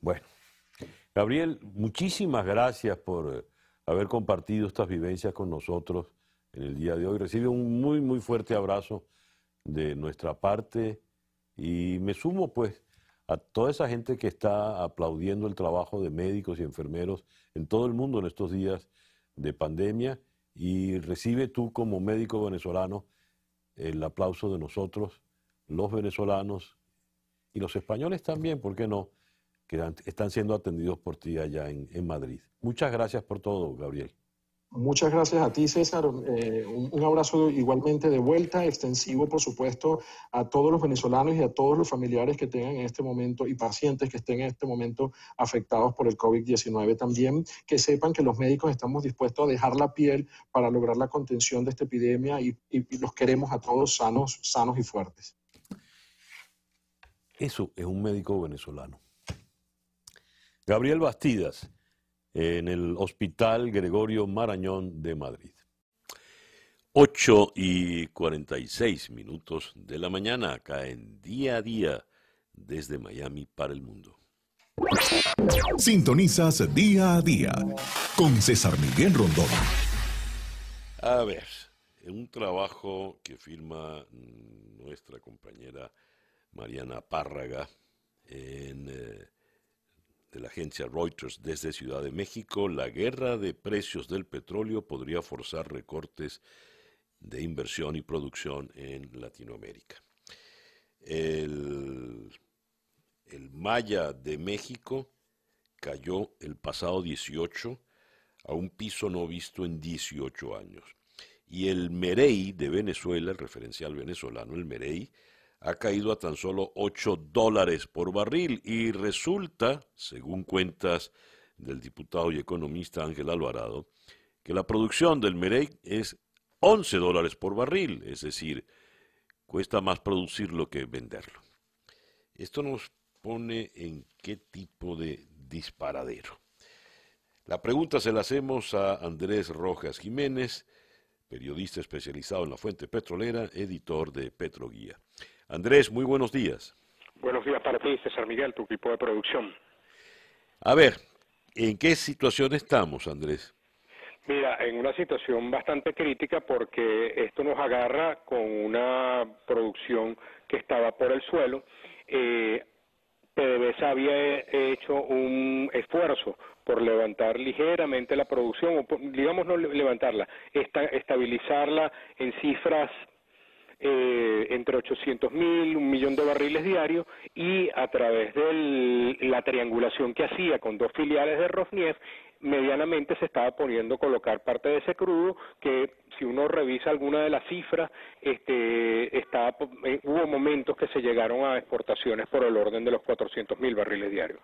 Bueno, Gabriel, muchísimas gracias por eh, haber compartido estas vivencias con nosotros en el día de hoy. Recibe un muy, muy fuerte abrazo de nuestra parte y me sumo pues a toda esa gente que está aplaudiendo el trabajo de médicos y enfermeros en todo el mundo en estos días de pandemia y recibe tú como médico venezolano el aplauso de nosotros, los venezolanos y los españoles también, ¿por qué no? Que están siendo atendidos por ti allá en, en Madrid. Muchas gracias por todo, Gabriel. Muchas gracias a ti, César. Eh, un, abrazo igualmente de vuelta, extensivo, por supuesto, a todos los venezolanos y a todos los familiares que tengan en este momento y pacientes que estén en este momento afectados por el COVID-19. También que sepan que los médicos estamos dispuestos a dejar la piel para lograr la contención de esta epidemia y, y los queremos a todos sanos, sanos y fuertes. Eso es un médico venezolano. Gabriel Bastidas en el Hospital Gregorio Marañón de Madrid. 8 y 46 minutos de la mañana, acá en día a día, desde Miami para el mundo. Sintonizas día a día con César Miguel Rondón. A ver, un trabajo que firma nuestra compañera Mariana Párraga en eh, de la agencia Reuters desde Ciudad de México, la guerra de precios del petróleo podría forzar recortes de inversión y producción en Latinoamérica. El, Maya de México cayó el pasado 18 a un piso no visto en 18 años. Y el Merey de Venezuela, el referencial venezolano, el Merey, ha caído a tan solo 8 dólares por barril y resulta, según cuentas del diputado y economista Ángel Alvarado, que la producción del Merey es 11 dólares por barril, es decir, cuesta más producirlo que venderlo. Esto nos pone en qué tipo de disparadero. La pregunta se la hacemos a Andrés Rojas Jiménez, periodista especializado en la fuente petrolera, editor de Petroguía. Andrés, muy buenos días. Buenos días para ti, César Miguel, tu equipo de producción. A ver, ¿en qué situación estamos, Andrés? Mira, en una situación bastante crítica porque esto nos agarra con una producción que estaba por el suelo. Eh, PDVSA había hecho un esfuerzo por levantar ligeramente la producción, o digamos no levantarla, estabilizarla en cifras eh, entre 800 mil, un millón de barriles diarios y a través de la triangulación que hacía con dos filiales de Rosneft, medianamente se estaba poniendo a colocar parte de ese crudo que si uno revisa alguna de las cifras, este, está, eh, hubo momentos que se llegaron a exportaciones por el orden de los 400 mil barriles diarios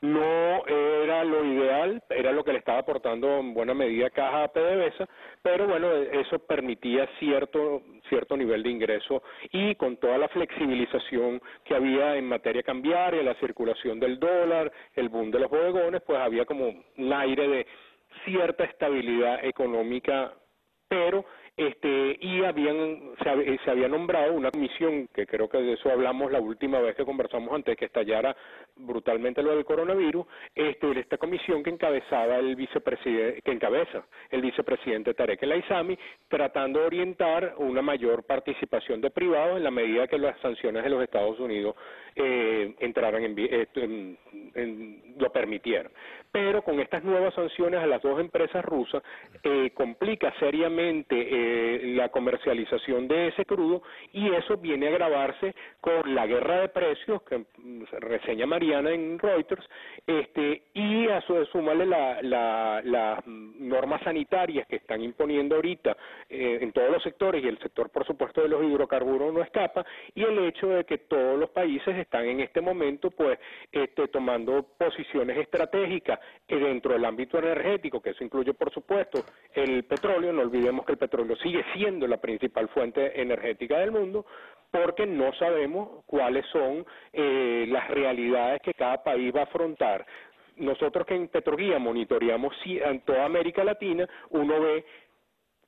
no era lo ideal, era lo que le estaba aportando en buena medida caja a PDVSA, pero bueno, eso permitía cierto, cierto nivel de ingreso y con toda la flexibilización que había en materia cambiaria, la circulación del dólar, el boom de los bodegones, pues había como un aire de cierta estabilidad económica, pero este y habían se, se, había nombrado una comisión que creo que de eso hablamos la última vez que conversamos antes que estallara brutalmente lo del coronavirus este esta comisión que encabezaba el vicepresidente que encabeza el vicepresidente Tarek El Aizami tratando de orientar una mayor participación de privados en la medida que las sanciones de los Estados Unidos eh, entraran en, en, lo permitieran pero con estas nuevas sanciones a las dos empresas rusas eh, complica seriamente eh, la comercialización de ese crudo y eso viene a agravarse con la guerra de precios que mm, reseña Mariana en Reuters este, y a su sumarle las la, normas sanitarias que están imponiendo ahorita eh, en todos los sectores y el sector por supuesto de los hidrocarburos no escapa y el hecho de que todos los países están en este momento pues este, tomando posiciones estratégicas dentro del ámbito energético, que eso incluye, por supuesto, el petróleo. No olvidemos que el petróleo sigue siendo la principal fuente energética del mundo, porque no sabemos cuáles son eh, las realidades que cada país va a afrontar. Nosotros que en Petroguía monitoreamos en toda América Latina, uno ve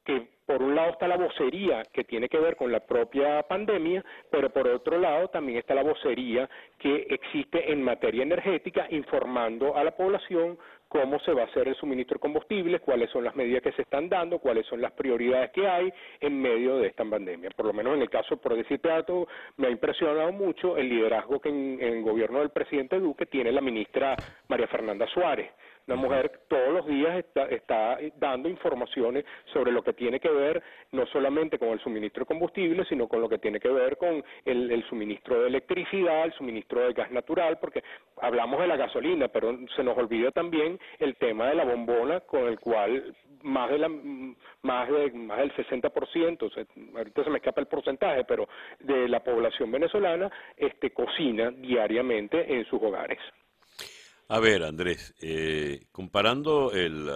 que por un lado está la vocería que tiene que ver con la propia pandemia, pero por otro lado también está la vocería que existe en materia energética informando a la población cómo se va a hacer el suministro de combustibles, cuáles son las medidas que se están dando, cuáles son las prioridades que hay en medio de esta pandemia. Por lo menos en el caso, por decirte algo, me ha impresionado mucho el liderazgo que en, en el gobierno del presidente Duque tiene la ministra María Fernanda Suárez una mujer todos los días está, está, dando informaciones sobre lo que tiene que ver no solamente con el suministro de combustible, sino con lo que tiene que ver con el, el suministro de electricidad, el suministro de gas natural, porque hablamos de la gasolina, pero se nos olvida también el tema de la bombona con el cual más de la más de más del 60%, ahorita se me escapa el porcentaje, pero de la población venezolana este cocina diariamente en sus hogares. A ver, Andrés, eh, comparando el,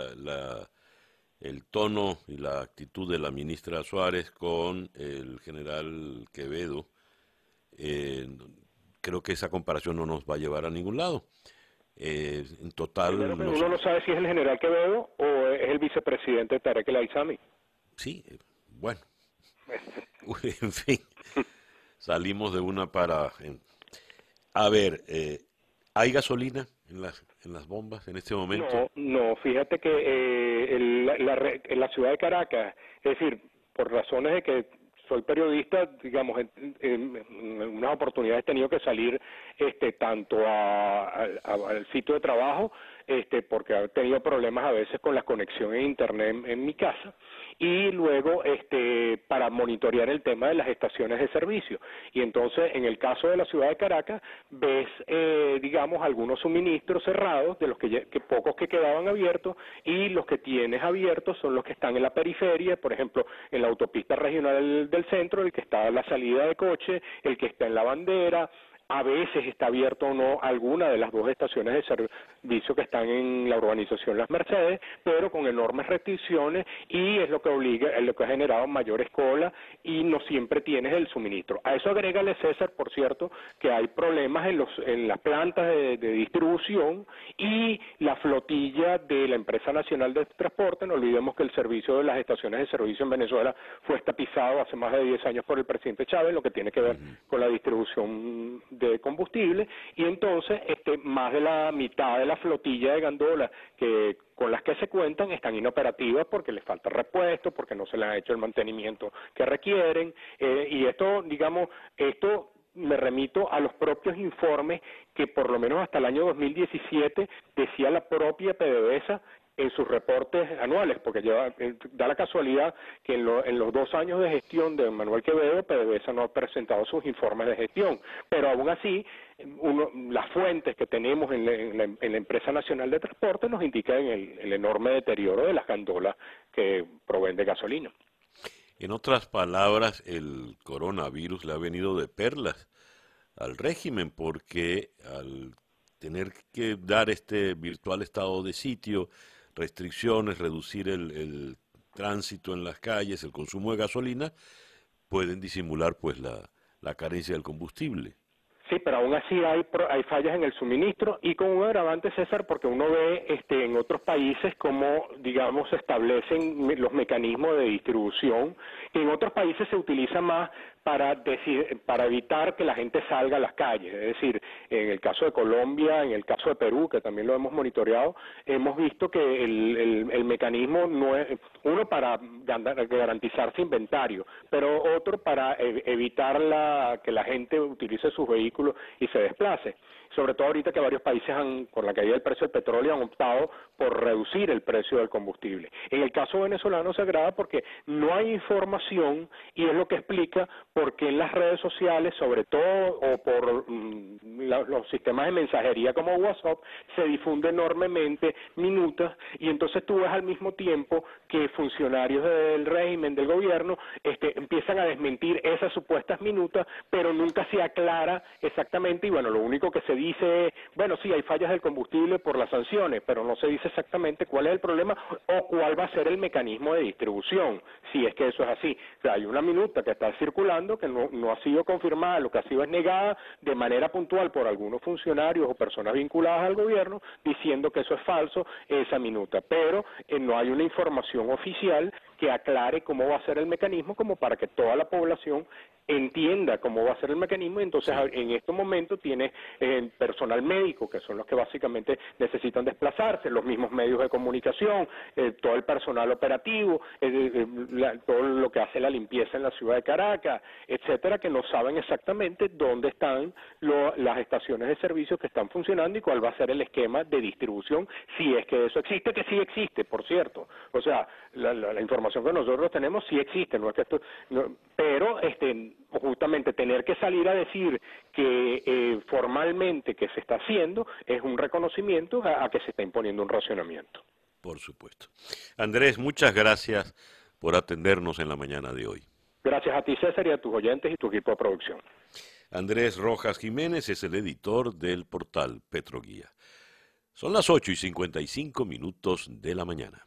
el tono y la actitud de la ministra Suárez con el general Quevedo, eh, creo que esa comparación no nos va a llevar a ningún lado. Eh, en total... uno no sabe si es el general Quevedo o es el vicepresidente Tarek El Aizami. Sí, bueno. *laughs* en fin, salimos de una para... A ver, ¿hay gasolina? En las, en las bombas en este momento? No, no fíjate que eh, en la ciudad de Caracas, es decir, por razones de que soy periodista, digamos, en, unas oportunidades he tenido que salir este tanto al sitio de trabajo este, porque he tenido problemas a veces con la conexión en internet en, mi casa, y luego este, para monitorear el tema de las estaciones de servicio. Y entonces, en el caso de la ciudad de Caracas, ves, eh, digamos, algunos suministros cerrados, de los que, pocos que quedaban abiertos, y los que tienes abiertos son los que están en la periferia, por ejemplo, en la autopista regional del centro, el que está la salida de coche, el que está en la bandera, a veces está abierto o no alguna de las dos estaciones de servicio que están en la urbanización Las Mercedes, pero con enormes restricciones y es lo que obliga, es lo que ha generado mayores colas y no siempre tienes el suministro. A eso agrégale César, por cierto, que hay problemas en los en las plantas de, distribución y la flotilla de la empresa nacional de transporte. No olvidemos que el servicio de las estaciones de servicio en Venezuela fue estapizado hace más de 10 años por el presidente Chávez, lo que tiene que ver con la distribución de combustible y entonces este, más de la mitad de la flotilla de gandolas que con las que se cuentan están inoperativas porque les falta repuesto, porque no se les ha hecho el mantenimiento que requieren eh, y esto, digamos, esto me remito a los propios informes que por lo menos hasta el año 2017 decía la propia PDVSA en sus reportes anuales, porque eh, da la casualidad que en, los dos años de gestión de Manuel Quevedo, PDVSA no ha presentado sus informes de gestión, pero aún así, las fuentes que tenemos en la, Empresa Nacional de Transporte nos indican el, el enorme deterioro de las gandolas que proveen de gasolina. En otras palabras, el coronavirus le ha venido de perlas al régimen porque al tener que dar este virtual estado de sitio, restricciones, reducir el, tránsito en las calles, el consumo de gasolina, pueden disimular pues la, la carencia del combustible. Sí, pero aún así hay, hay fallas en el suministro y con un agravante, César, porque uno ve este, en otros países cómo, digamos, se establecen los mecanismos de distribución. En otros países se utiliza más para, para evitar que la gente salga a las calles. Es decir, en el caso de Colombia, en el caso de Perú, que también lo hemos monitoreado, hemos visto que el, el, mecanismo no es, uno para garantizarse inventario, pero otro para e, evitar la, que la gente utilice sus vehículos y se desplace sobre todo ahorita que varios países han, con la caída del precio del petróleo han optado por reducir el precio del combustible. En el caso venezolano se agrava porque no hay información y es lo que explica por qué en las redes sociales, sobre todo o por mm, los sistemas de mensajería como WhatsApp, se difunde enormemente minutas y entonces tú ves al mismo tiempo que funcionarios del régimen, del gobierno, este, empiezan a desmentir esas supuestas minutas, pero nunca se aclara exactamente y bueno, lo único que se dice, bueno, sí, hay fallas del combustible por las sanciones, pero no se dice exactamente cuál es el problema o cuál va a ser el mecanismo de distribución, si es que eso es así. Hay una minuta que está circulando que no, no ha sido confirmada, lo que ha sido es negada de manera puntual por algunos funcionarios o personas vinculadas al gobierno, diciendo que eso es falso, esa minuta. Pero eh, no hay una información oficial que aclare cómo va a ser el mecanismo como para que toda la población entienda cómo va a ser el mecanismo y entonces en estos momentos tiene eh, personal médico que son los que básicamente necesitan desplazarse, los mismos medios de comunicación, eh, todo el personal operativo, eh, todo lo que hace la limpieza en la ciudad de Caracas, etcétera, que no saben exactamente dónde están las estaciones de servicio que están funcionando y cuál va a ser el esquema de distribución si es que eso existe, que sí existe, por cierto. O sea, la, información que nosotros tenemos sí existe, no es que esto, pero este justamente tener que salir a decir que eh, formalmente que se está haciendo es un reconocimiento a, que se está imponiendo un racionamiento. Por supuesto. Andrés, muchas gracias por atendernos en la mañana de hoy. Gracias a ti, César, y a tus oyentes y tu equipo de producción. Andrés Rojas Jiménez es el editor del portal Petroguía. Son las 8 y 55 minutos de la mañana.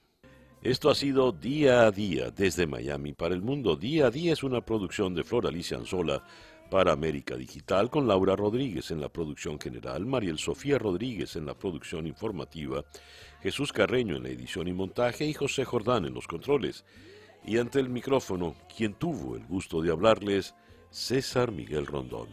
Esto ha sido Día a Día desde Miami para el mundo. Día a Día es una producción de Flor Alicia Anzola para América Digital con Laura Rodríguez en la producción general, Mariel Sofía Rodríguez en la producción informativa, Jesús Carreño en la edición y montaje y José Jordán en los controles. Y ante el micrófono, quien tuvo el gusto de hablarles, César Miguel Rondón.